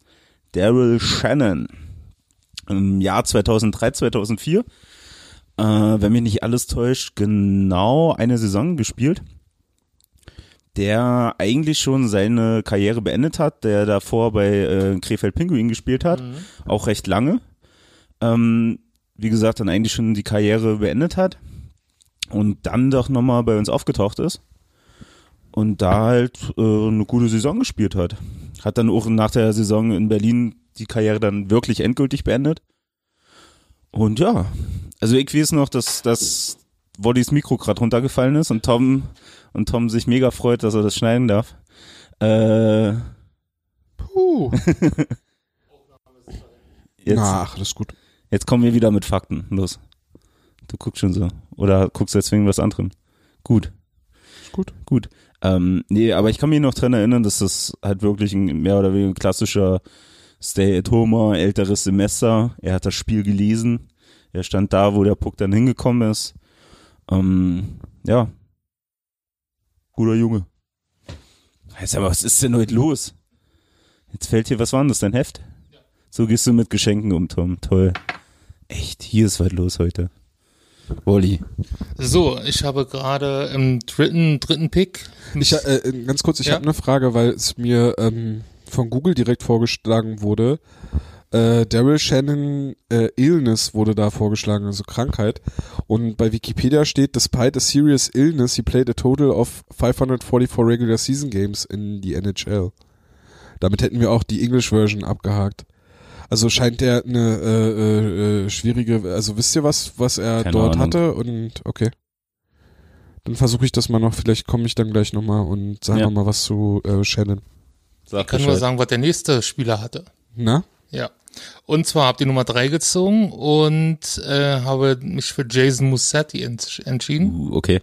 Daryl Shannon. Im Jahr 2003, 2004. Äh, wenn mich nicht alles täuscht, genau eine Saison gespielt. Der eigentlich schon seine Karriere beendet hat, der davor bei äh, Krefeld Pinguin gespielt hat, auch recht lange. Ähm, wie gesagt, dann eigentlich schon die Karriere beendet hat und dann doch nochmal bei uns aufgetaucht ist und da halt äh, eine gute Saison gespielt hat. Hat dann auch nach der Saison in Berlin die Karriere dann wirklich endgültig beendet. Und ja, also ich weiß noch, dass, dass Wollys Mikro gerade runtergefallen ist und Tom und Tom sich mega freut, dass er das schneiden darf. Äh, Puh. jetzt, ach, das ist gut. jetzt kommen wir wieder mit Fakten. Los. Du guckst schon so. Oder guckst jetzt wegen was anderem. Gut. Ist gut. Gut. Ähm, nee, aber ich kann mich noch dran erinnern, dass das halt wirklich ein mehr oder weniger klassischer Stay-at-Homer, älteres Semester. Er hat das Spiel gelesen. Er stand da, wo der Puck dann hingekommen ist. Ähm, ja. Guter Junge. Heißt aber, was ist denn heute los? Jetzt fällt hier, was war denn das, dein Heft? So gehst du mit Geschenken um, Tom. Toll. Echt, hier ist was los heute. Wolli. So, ich habe gerade im dritten, dritten Pick. Ich, äh, ganz kurz, ich Ja. habe eine Frage, weil es mir ähm, von Google direkt vorgeschlagen wurde. Äh, Daryl Shannon äh, Illness wurde da vorgeschlagen, also Krankheit. Und bei Wikipedia steht, despite a serious illness, he played a total of 544 regular season games in the NHL. Damit hätten wir auch die English Version abgehakt. Also scheint er eine äh, äh, äh, schwierige, also wisst ihr was, was er Keine dort Ahnung. hatte? Und okay. Dann versuche ich das mal noch, vielleicht komme ich dann gleich nochmal und sage Ja. mal was zu äh, Shannon. Sag Ich kann nur sagen, was der nächste Spieler hatte. Na? Ja. Und zwar habe die Nummer drei gezogen und äh, habe mich für Jason Musetti ents entschieden. Uh, okay.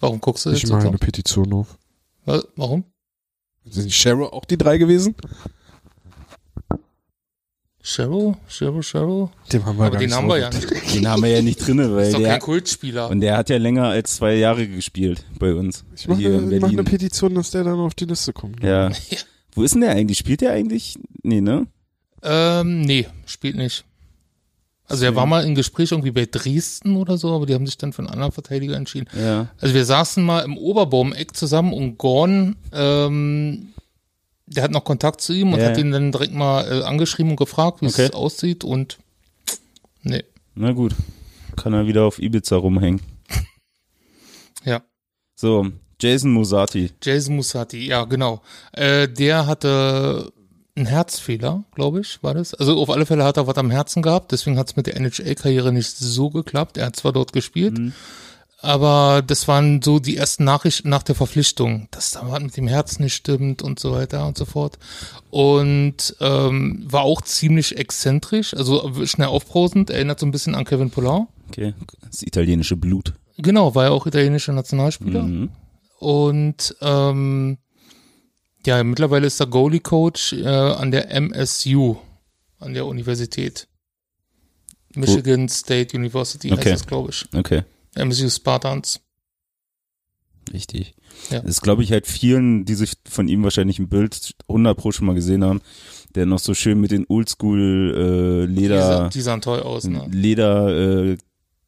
Warum guckst du Ich jetzt mache so? eine Petition auf. Wa- Warum? Sind die Cheryl auch die drei gewesen? Cheryl? Cheryl, Cheryl? Den haben wir Aber gar den nicht haben wir ja nicht. Den haben wir ja nicht drinne, weil Ist doch der, kein Kultspieler. und der hat ja länger als zwei Jahre gespielt bei uns. Ich mache eine, mach eine Petition, dass der dann auf die Liste kommt. ja. Wo ist denn der eigentlich? Spielt der eigentlich? Nee, ne? Ähm, nee, spielt nicht. Also er war mal im Gespräch irgendwie bei Dresden oder so, aber die haben sich dann für einen anderen Verteidiger entschieden. Ja. Also wir saßen mal im Oberbaumeck zusammen und Gorn, ähm, der hat noch Kontakt zu ihm und Ja, hat ihn dann direkt mal äh, angeschrieben und gefragt, wie Okay. es aussieht und nee, Na gut. Kann er wieder auf Ibiza rumhängen. ja. So, Jason Musati. Jason Musati, ja genau. Äh, der hatte einen Herzfehler, glaube ich, war das. Also auf alle Fälle hat er was am Herzen gehabt, deswegen hat es mit der NHL-Karriere nicht so geklappt. Er hat zwar dort gespielt, aber das waren so die ersten Nachrichten nach der Verpflichtung, dass da was mit dem Herz nicht stimmt und so weiter und so fort. Und ähm, war auch ziemlich exzentrisch, also schnell aufbrausend, erinnert so ein bisschen an Kevin Poulin. Okay. Das italienische Blut. Genau, war ja auch italienischer Nationalspieler. Mhm. Und ähm, ja, mittlerweile ist er Goalie-Coach äh, an der MSU, an der Universität. Michigan State University Okay. heißt es, glaube ich. Okay. MSU Spartans. Richtig. Ja. Das ist, glaube ich, halt vielen, die sich von ihm wahrscheinlich ein Bild 100 pro schon mal gesehen haben, der noch so schön mit den Oldschool äh, Die, Leder, die sahen toll aus, ne? Leder äh,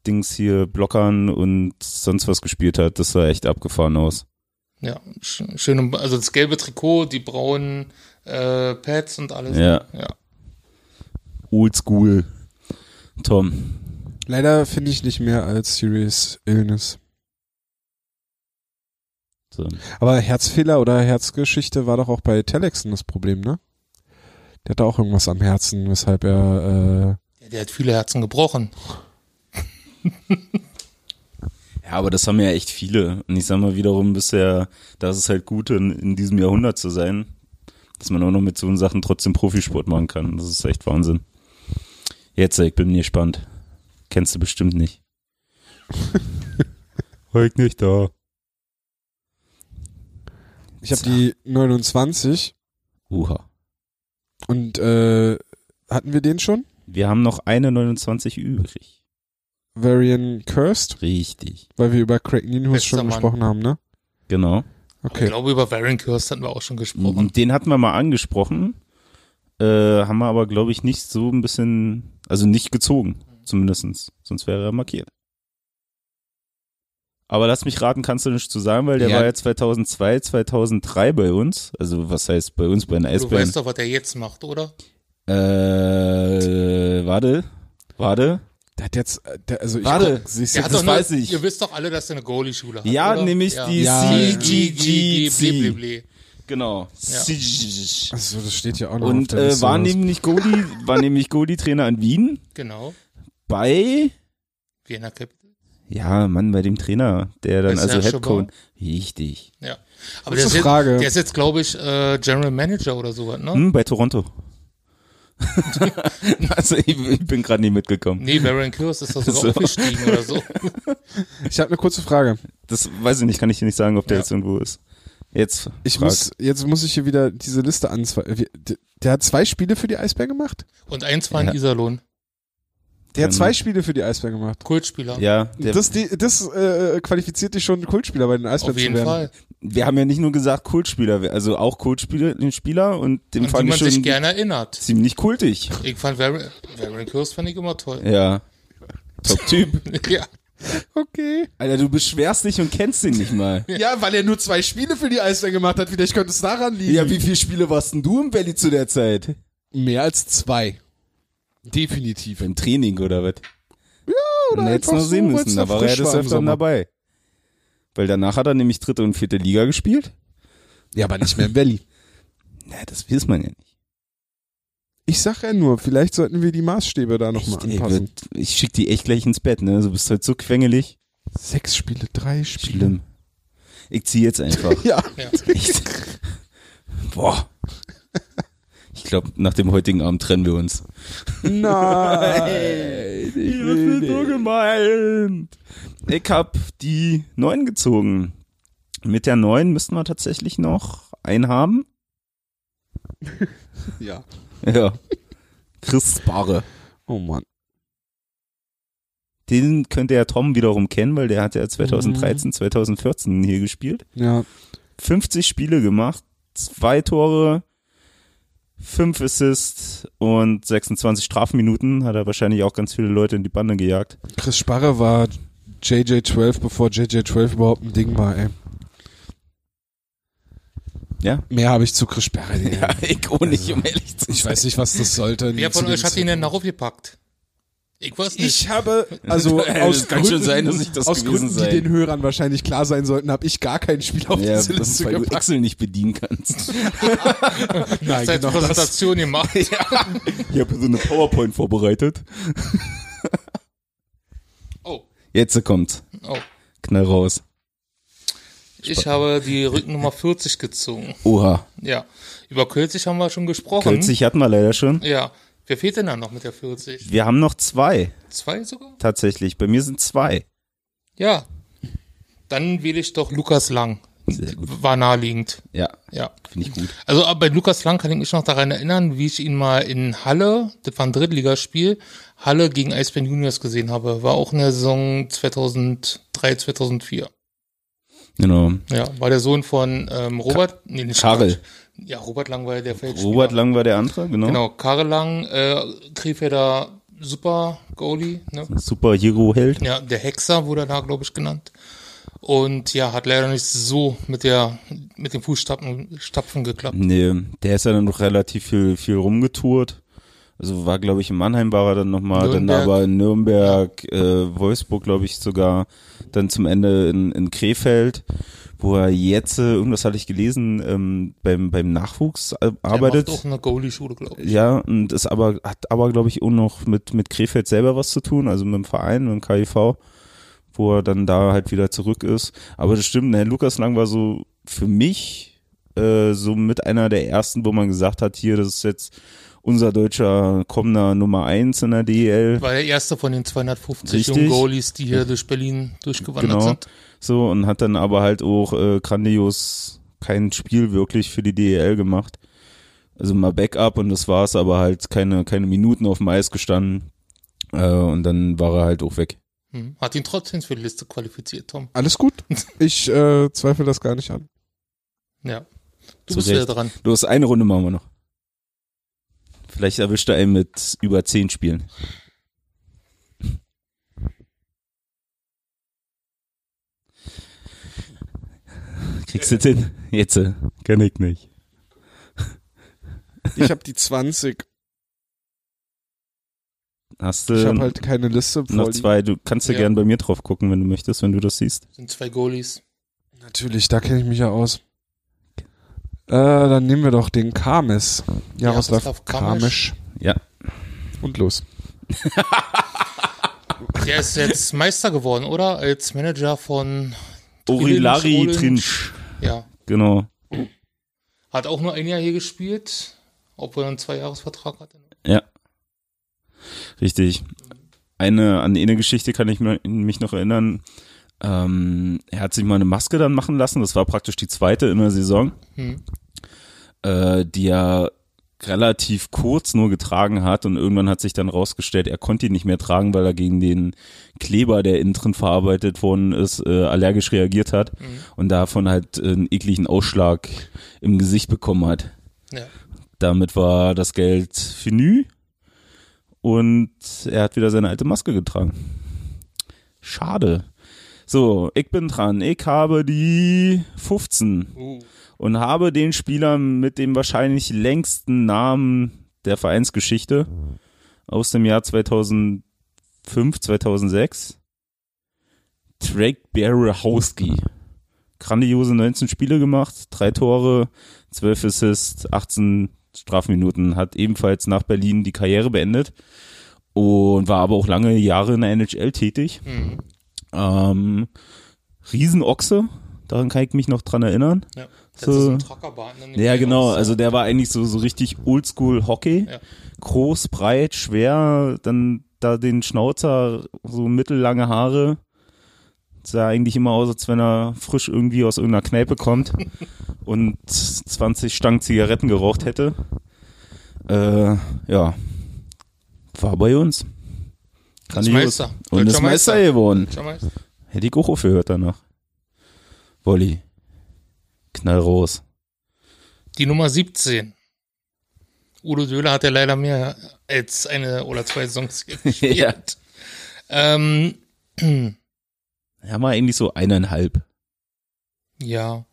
Dings hier Blockern und sonst was gespielt hat. Das sah echt abgefahren aus. Ja, sch- schön, also das gelbe Trikot, die braunen äh, Pads und alles. Ja. ja. Oldschool. Tom. Leider finde ich nicht mehr als Serious Illness. So. Aber Herzfehler oder Herzgeschichte war doch auch bei Telexen das Problem, ne? Der hatte auch irgendwas am Herzen, weshalb er Ja, Der hat viele Herzen gebrochen. Ja, aber das haben ja echt viele. Und ich sag mal wiederum bisher, das ist halt gut, in, in diesem Jahrhundert zu sein, dass man auch noch mit so Sachen trotzdem Profisport machen kann. Das ist echt Wahnsinn. Jetzt, ich bin gespannt. Kennst du bestimmt nicht. Ich nicht da. ich habe die 29 Uha. und äh, hatten wir den schon? Wir haben noch eine 29 übrig. Varian Cursed, Richtig. weil wir über Craig Ninhus Bester schon Mann. gesprochen haben, ne? Genau. Ich Okay. glaube, über Varian Curse hatten wir auch schon gesprochen. Und den hatten wir mal angesprochen, äh, haben wir aber, glaube ich, nicht so ein bisschen, also nicht gezogen, zumindestens. Sonst wäre er markiert. Aber lass mich raten, kannst du nicht zu sagen, weil der Ja. war ja 2002, 2003 bei uns. Also was heißt bei uns bei den Du Eisbären? weißt doch, was er jetzt macht, oder? Äh, warte, warte. Der hat jetzt, äh, der, also ich Warte. guck, siehst Der du, hat das nur, weiß ich. Ihr wisst doch alle, dass er eine Goalie-Schule hat. Ja, oder? nämlich die Ja. CGGC. CGGC. Blibli. Genau. Ja. Also das steht ja auch noch auf Und der äh, war nämlich Goalie, war nämlich Goalie-Trainer in Wien Genau. Bei, Vienna Capital. ja, Mann, bei dem Trainer, der dann also Headcoach. Richtig. Ja. Aber der ist, jetzt, Frage. der ist jetzt, glaube ich, äh, General Manager oder sowas, ne? Hm, bei Toronto. also ich, ich bin gerade nie mitgekommen. Nee, Baron Curse ist da sogar So. aufgestiegen oder so. Ich habe eine kurze Frage. Das weiß ich nicht, kann ich dir nicht sagen, ob der Ja. jetzt irgendwo ist. Jetzt. Ich frag. muss, jetzt muss ich hier wieder diese Liste anzweifeln. Der hat zwei Spiele für die Eisbär gemacht? Und eins war in Ja. Iserlohn. Der hat Ähm, zwei Spiele für die Eisbär gemacht. Kultspieler. Ja, Das, die, das äh, qualifiziert dich schon, Kultspieler bei den Eisbären Auf jeden zu werden. Fall. wir haben ja nicht nur gesagt Kultspieler, wir- also auch Kultspieler, den Spieler und den Und die fand man ich schon sich gerne erinnert. ziemlich kultig. Ich fand Baron Curse fand ich immer toll. Ja. Top-Typ. Ja. Okay. Alter, du beschwerst dich und kennst ihn nicht mal. Ja, weil er nur zwei Spiele für die Eisbär gemacht hat. Vielleicht könnte es daran liegen. Ja, wie viele Spiele warst denn du im Valley zu der Zeit? Mehr als zwei. Definitiv. Im Training oder was? Ja, oder hätte es noch sehen so, müssen, war er im Öfteren Sommer. dabei. Weil danach hat er nämlich dritte und vierte Liga gespielt. Ja, aber nicht mehr im Valley. Ja, das weiß man ja nicht. Ich sag ja nur, vielleicht sollten wir die Maßstäbe da nochmal ey, anpassen. wird- ich schick die echt gleich ins Bett, ne? Du bist halt so quengelig. Sechs Spiele, drei Spiele. Schlimm. Ich zieh jetzt einfach. Ja. Ja. Boah. Ich glaube, nach dem heutigen Abend trennen wir uns. Nein. ich will nicht. gemeint. Ich hab die neun gezogen. Mit der neun müssten wir tatsächlich noch einen haben. Ja. Ja. Chris Barre. Oh Mann. Den könnte ja Tom wiederum kennen, weil der hat ja 2013, 2014 hier gespielt. Ja. 50 Spiele gemacht, zwei Tore, fünf Assists und 26 Strafminuten. Hat er wahrscheinlich auch ganz viele Leute in die Bande gejagt. Chris Sparre war JJ12, bevor JJ12 überhaupt ein Ding war, ey. Ja. Mehr habe ich zu Chris Sparre. Ja, ich auch nicht, um ehrlich zu sein. Ich weiß nicht, was das sollte. Wer von euch hat ihn denn darauf gepackt? Ich weiß nicht. Ich habe, also Das aus kann Gründen, schon sein, dass ich das aus gewesen Gründen, die den Hörern wahrscheinlich klar sein sollten, habe ich gar kein Spiel auf Ja, diese das ist, Liste weil du. Excel nicht bedienen kannst. Nein, genau das. Präsentation gemacht. Ich habe so eine PowerPoint vorbereitet. Oh, Jetzt kommt's. oh. Knall raus. Ich habe die Rückennummer 40 gezogen. Oha. Ja. Über Kölzig haben wir schon gesprochen. Kölzig hatten wir leider schon. Ja. Wer fehlt denn da noch mit der 40? Wir haben noch zwei, Zwei sogar? tatsächlich. Bei mir sind zwei. Ja. Dann wähle ich doch Lukas Lang. Sehr gut. War naheliegend. Ja, Ja. finde ich gut. Also aber bei Lukas Lang kann ich mich noch daran erinnern, wie ich ihn mal in Halle, das war ein Drittligaspiel, Halle gegen Eisbären Juniors gesehen habe. War auch in der Saison 2003, 2004. Genau. Ja, war der Sohn von ähm, Robert, nee, nicht Karel. Quatsch. Ja, Robert Lang war der Feldspieler. Robert Lang war der andere, genau. Genau, Karel Lang, äh, Krefelder Super Goalie, ne? Super Hero-Held. Ja, der Hexer wurde da, glaube ich, genannt. Und ja, hat leider nicht so mit der, mit den Fußstapfen Stapfen geklappt. Nee, der ist ja dann noch relativ viel, viel rumgetourt. Also war, glaube ich, in Mannheim war er dann nochmal, dann aber in Nürnberg, äh, Wolfsburg, glaube ich, sogar, dann zum Ende in, in Krefeld, wo er jetzt, äh, irgendwas hatte ich gelesen, ähm, beim, beim Nachwuchs äh, arbeitet. Der macht auch eine Goalie-Schule, glaube ich. Ja, und ist aber, hat aber, glaube ich, auch noch mit, mit Krefeld selber was zu tun, also mit dem Verein, mit dem KIV, wo er dann da halt wieder zurück ist. Aber das stimmt, ne, Lukas Lang war so für mich äh, so mit einer der ersten, wo man gesagt hat, hier, das ist jetzt unser deutscher kommender Nummer eins in der DEL. War der erste von den 250 Richtig. jungen Goalies, die hier durch Berlin durchgewandert Genau. sind. So, und hat dann aber halt auch äh, grandios kein Spiel wirklich für die DEL gemacht. Also mal Backup und das war's, aber halt keine, keine Minuten auf dem Eis gestanden. Äh, und dann war er halt auch weg. Hm. Hat ihn trotzdem für die Liste qualifiziert, Tom. Alles gut. Ich äh, zweifle das gar nicht an. Ja. Du Zu bist Recht. wieder dran. Los, eine Runde machen wir noch. Vielleicht erwischt er einen mit über zehn Spielen. Kriegst du den? Jetzt, äh, kann ich nicht. Ich habe die 20. Hast du Ich habe halt keine Liste noch zwei? Du kannst ja, Ja. gern bei mir drauf gucken, wenn du möchtest, wenn du das siehst. Sind zwei Goalies. Natürlich, da kenne ich mich ja aus. Äh, dann nehmen wir doch den Kames. Jaroslav. Kames. Ja. Und los. Der ist jetzt Meister geworden, oder? Als Manager von Orilari Orange. Ja. Genau. Hat auch nur ein Jahr hier gespielt, obwohl er einen Zweijahresvertrag hatte. Ja. Richtig. Eine, an eine Geschichte kann ich mich noch erinnern. Ähm, er hat sich mal eine Maske dann machen lassen. Das war praktisch die zweite in der Saison, Hm. äh, die er relativ kurz nur getragen hat und irgendwann hat sich dann rausgestellt, er konnte ihn nicht mehr tragen, weil er gegen den Kleber, der innen drin verarbeitet worden ist, äh, allergisch reagiert hat Mhm. und davon halt einen ekligen Ausschlag im Gesicht bekommen hat. Ja. Damit war das Geld finü und er hat wieder seine alte Maske getragen. Schade. So, ich bin dran. Ich habe die 15 Uh. und habe den Spieler mit dem wahrscheinlich längsten Namen der Vereinsgeschichte aus dem Jahr 2005, 2006. Drake Berehowski. Grandiose 19 Spiele gemacht, drei Tore, 12 Assists, 18 Strafminuten, hat ebenfalls nach Berlin die Karriere beendet und war aber auch lange Jahre in der NHL tätig. Mhm. Ähm, Riesenochse, daran kann ich mich noch dran erinnern. Ja. Das So. ist ein Truckerbahn. ne? Ja, genau. Also der war eigentlich so, so richtig oldschool Hockey. Ja. Groß, breit, schwer, dann da den Schnauzer, so mittellange Haare. Sah eigentlich immer aus, als wenn er frisch irgendwie aus irgendeiner Kneipe kommt und 20 Stangen Zigaretten geraucht hätte. Äh, ja. War bei uns. Grandios. Meister. Und ist Meister Meister. geworden. Meister. Hätte ich auch aufgehört danach. Wolli. Knall raus. Die Nummer 17. Udo Döhler hat ja leider mehr als eine oder zwei Songs gespielt. ja. ähm, Ja, mal eigentlich so eineinhalb. ja.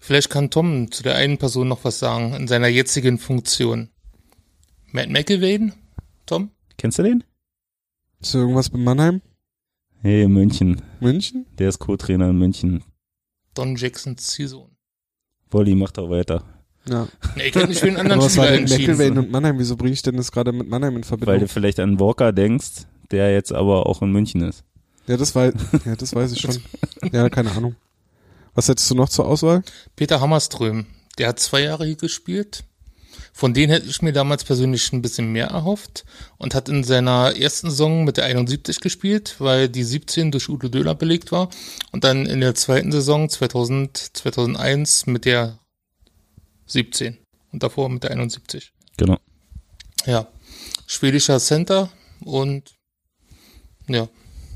Vielleicht kann Tom zu der einen Person noch was sagen in seiner jetzigen Funktion. Matt McElwain? Tom? Kennst du den? Ist irgendwas mit Mannheim? Hey, München. München? Der ist Co-Trainer in München. Don Jacksons Ziehsohn. Wolli, mach doch weiter. Ja. Nee, ich hätte mich für einen anderen was war Spieler denn entschieden. und Mannheim? Wieso bringe ich denn das gerade mit Mannheim in Weil Verbindung? du vielleicht an Walker denkst, der jetzt aber auch in München ist. Ja, das weiß, ja, das weiß ich schon. Ja, keine Ahnung. Was hättest du noch zur Auswahl? Peter Hammerström. Der hat zwei Jahre hier gespielt. Von denen hätte ich mir damals persönlich ein bisschen mehr erhofft und hat in seiner ersten Saison mit der 71 gespielt, weil die 17 durch Udo Döhler belegt war und dann in der zweiten Saison 2000, 2001 mit der 17 und davor mit der 71. Genau. Ja, schwedischer Center und ja,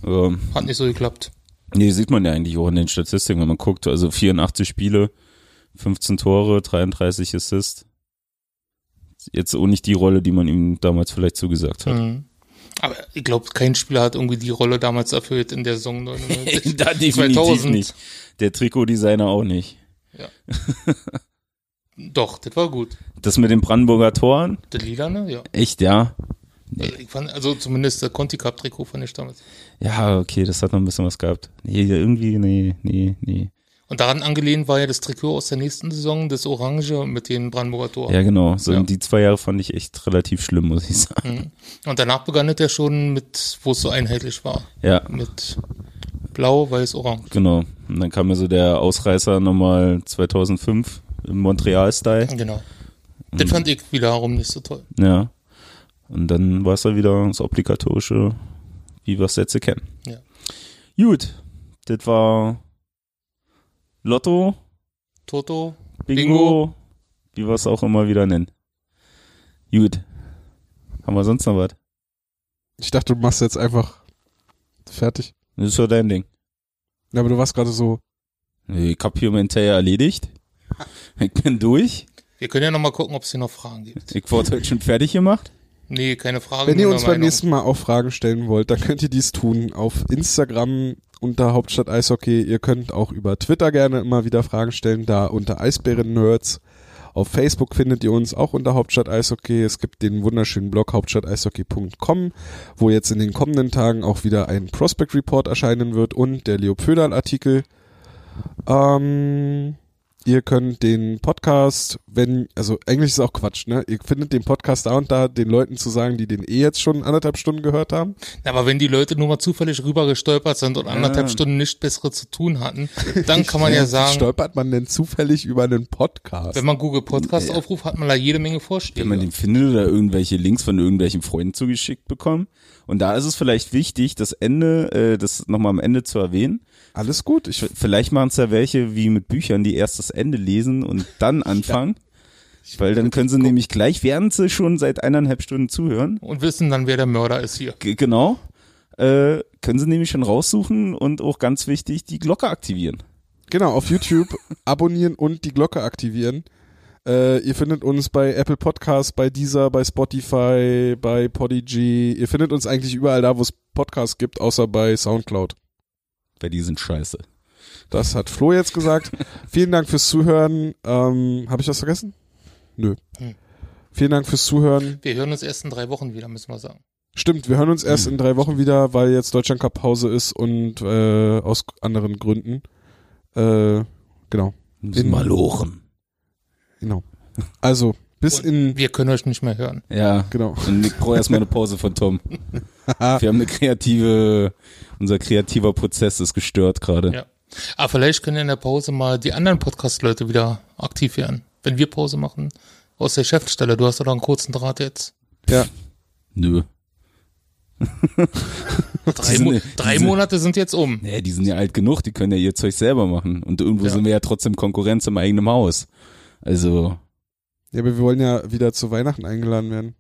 Ähm, hat nicht so geklappt. nee, sieht man ja eigentlich auch in den Statistiken, wenn man guckt. Also 84 Spiele, 15 Tore, 33 Assists. Jetzt auch nicht die Rolle, die man ihm damals vielleicht zugesagt hat. Mhm. Aber ich glaube, kein Spieler hat irgendwie die Rolle damals erfüllt in der Saison 99. da definitiv 2000. nicht. Der Trikotdesigner auch nicht. Doch, das war gut. Das mit den Brandenburger Toren, Das Lilane, ja. echt, ja. Also, ich fand, also zumindest der Conti Cup Trikot fand ich damals. Ja, okay, das hat noch ein bisschen was gehabt. Nee, irgendwie, nee, nee, nee. Und daran angelehnt war ja das Trikot aus der nächsten Saison, das Orange mit dem Brandenburger Tor. Ja, genau. So Ja. die zwei Jahre fand ich echt relativ schlimm, muss ich sagen. Mhm. Und danach begann es ja schon mit, wo es so einheitlich war. Ja, Mit Blau, Weiß, Orange. genau. Und dann kam mir so der Ausreißer nochmal 2005 im Montreal-Style. Genau. Das fand ich wiederum nicht so toll. Ja. Und dann war es dann wieder das obligatorische, wie wir es jetzt kennen. Ja. Gut, das war Lotto, Toto, Bingo, Bingo. wie wir es auch immer wieder nennen. Gut. Haben wir sonst noch was? Ich dachte, du machst jetzt einfach fertig. Das ist ja dein Ding. Ja, aber du warst gerade so, Nee, Ich hab hier mein Teil erledigt. Ich bin durch. wir können ja nochmal gucken, ob es hier noch Fragen gibt. Ich wurde heute schon fertig gemacht. Nee, keine Frage. Wenn ihr uns beim nächsten Mal auch Fragen stellen wollt, dann könnt ihr dies tun auf Instagram unter Hauptstadt Eishockey. Ihr könnt auch über Twitter gerne immer wieder Fragen stellen, da unter Eisbären Nerds. Auf Facebook findet ihr uns auch unter Hauptstadt Eishockey. Es gibt den wunderschönen Blog hauptstadteishockey.com, wo jetzt in den kommenden Tagen auch wieder ein Prospect Report erscheinen wird und der Leo Pöderl Artikel. Ähm, Ihr könnt den Podcast, wenn, also Englisch ist auch Quatsch, ne? Ihr findet den Podcast da und da, den Leuten zu sagen, die den eh jetzt schon anderthalb Stunden gehört haben. Aber wenn die Leute nur mal zufällig rübergestolpert sind und anderthalb Stunden nichts Bessere zu tun hatten, dann kann man ja sagen, Stolpert man denn zufällig über einen Podcast? wenn man Google Podcast aufruft, hat man da jede Menge Wenn Vorschläge. man den findet oder irgendwelche Links von irgendwelchen Freunden zugeschickt bekommen. Und da ist es vielleicht wichtig, das Ende, äh, das nochmal am Ende zu erwähnen. Alles gut. Ich, Vielleicht machen es ja welche wie mit Büchern, die erst das Ende lesen und dann anfangen. Weil dann können sie nämlich gleich, während sie schon seit eineinhalb Stunden zuhören, und wissen dann, wer der Mörder ist hier. g- genau, äh, können sie nämlich schon raussuchen und auch ganz wichtig, die Glocke aktivieren. genau, auf YouTube abonnieren und die Glocke aktivieren. Äh, ihr findet uns bei Apple Podcasts, bei Deezer, bei Spotify, bei Podigy. Ihr findet uns eigentlich überall da, wo es Podcasts gibt, außer bei Soundcloud. Weil die sind scheiße. Das hat Flo jetzt gesagt. Vielen Dank fürs Zuhören. Ähm, Habe ich was vergessen? Nö. Hm. Vielen Dank fürs Zuhören. Wir hören uns erst in drei Wochen wieder, müssen wir sagen. Stimmt, wir hören uns erst in drei Wochen wieder, weil jetzt Deutschland Cup Pause ist und äh, aus anderen Gründen. Äh, genau, Müssen In- mal lochen. Genau. Also, bis Und in, wir können euch nicht mehr hören. Ja. genau. Und ich brauche erstmal eine Pause von Tom. Wir haben eine kreative, unser kreativer Prozess ist gestört gerade. Ja. Aber vielleicht können in der Pause mal die anderen Podcast-Leute wieder aktiv werden. Wenn wir Pause machen, aus der Chefstelle. Du hast doch einen kurzen Draht jetzt. Ja, Nö. Drei, sind- Mo drei sind- Monate sind jetzt um. Nee, die sind ja alt genug, die können ja ihr Zeug selber machen. Und irgendwo Ja. sind wir ja trotzdem Konkurrenz im eigenen Haus. Also, ja, aber wir wollen ja wieder zu Weihnachten eingeladen werden.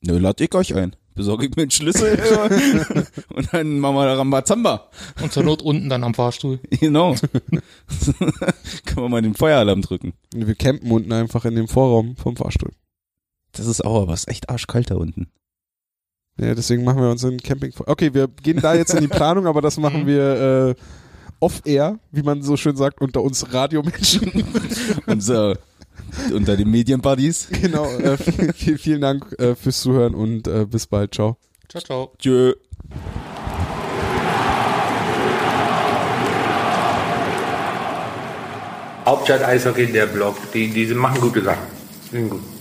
nö, lad ich euch ein. Besorge ich mir einen Schlüssel und dann machen wir Rambazamba. Und zur Not unten dann am Fahrstuhl. Genau. Können wir mal den Feueralarm drücken. Und wir campen unten einfach in dem Vorraum vom Fahrstuhl. Das ist auch was echt arschkalt da unten. Ja, deswegen machen wir uns einen Camping. Okay, wir gehen da jetzt in die Planung, aber das machen Mhm. wir äh, off-air, wie man so schön sagt, unter uns Radiomenschen. Unser, unter den Medienbuddies. genau. Äh, vielen, vielen, vielen Dank äh, fürs Zuhören und äh, bis bald. Ciao. Ciao, ciao. Tschö. Hauptstadt Eishockey, der Blog, die, die machen gute Sachen. Sind gut.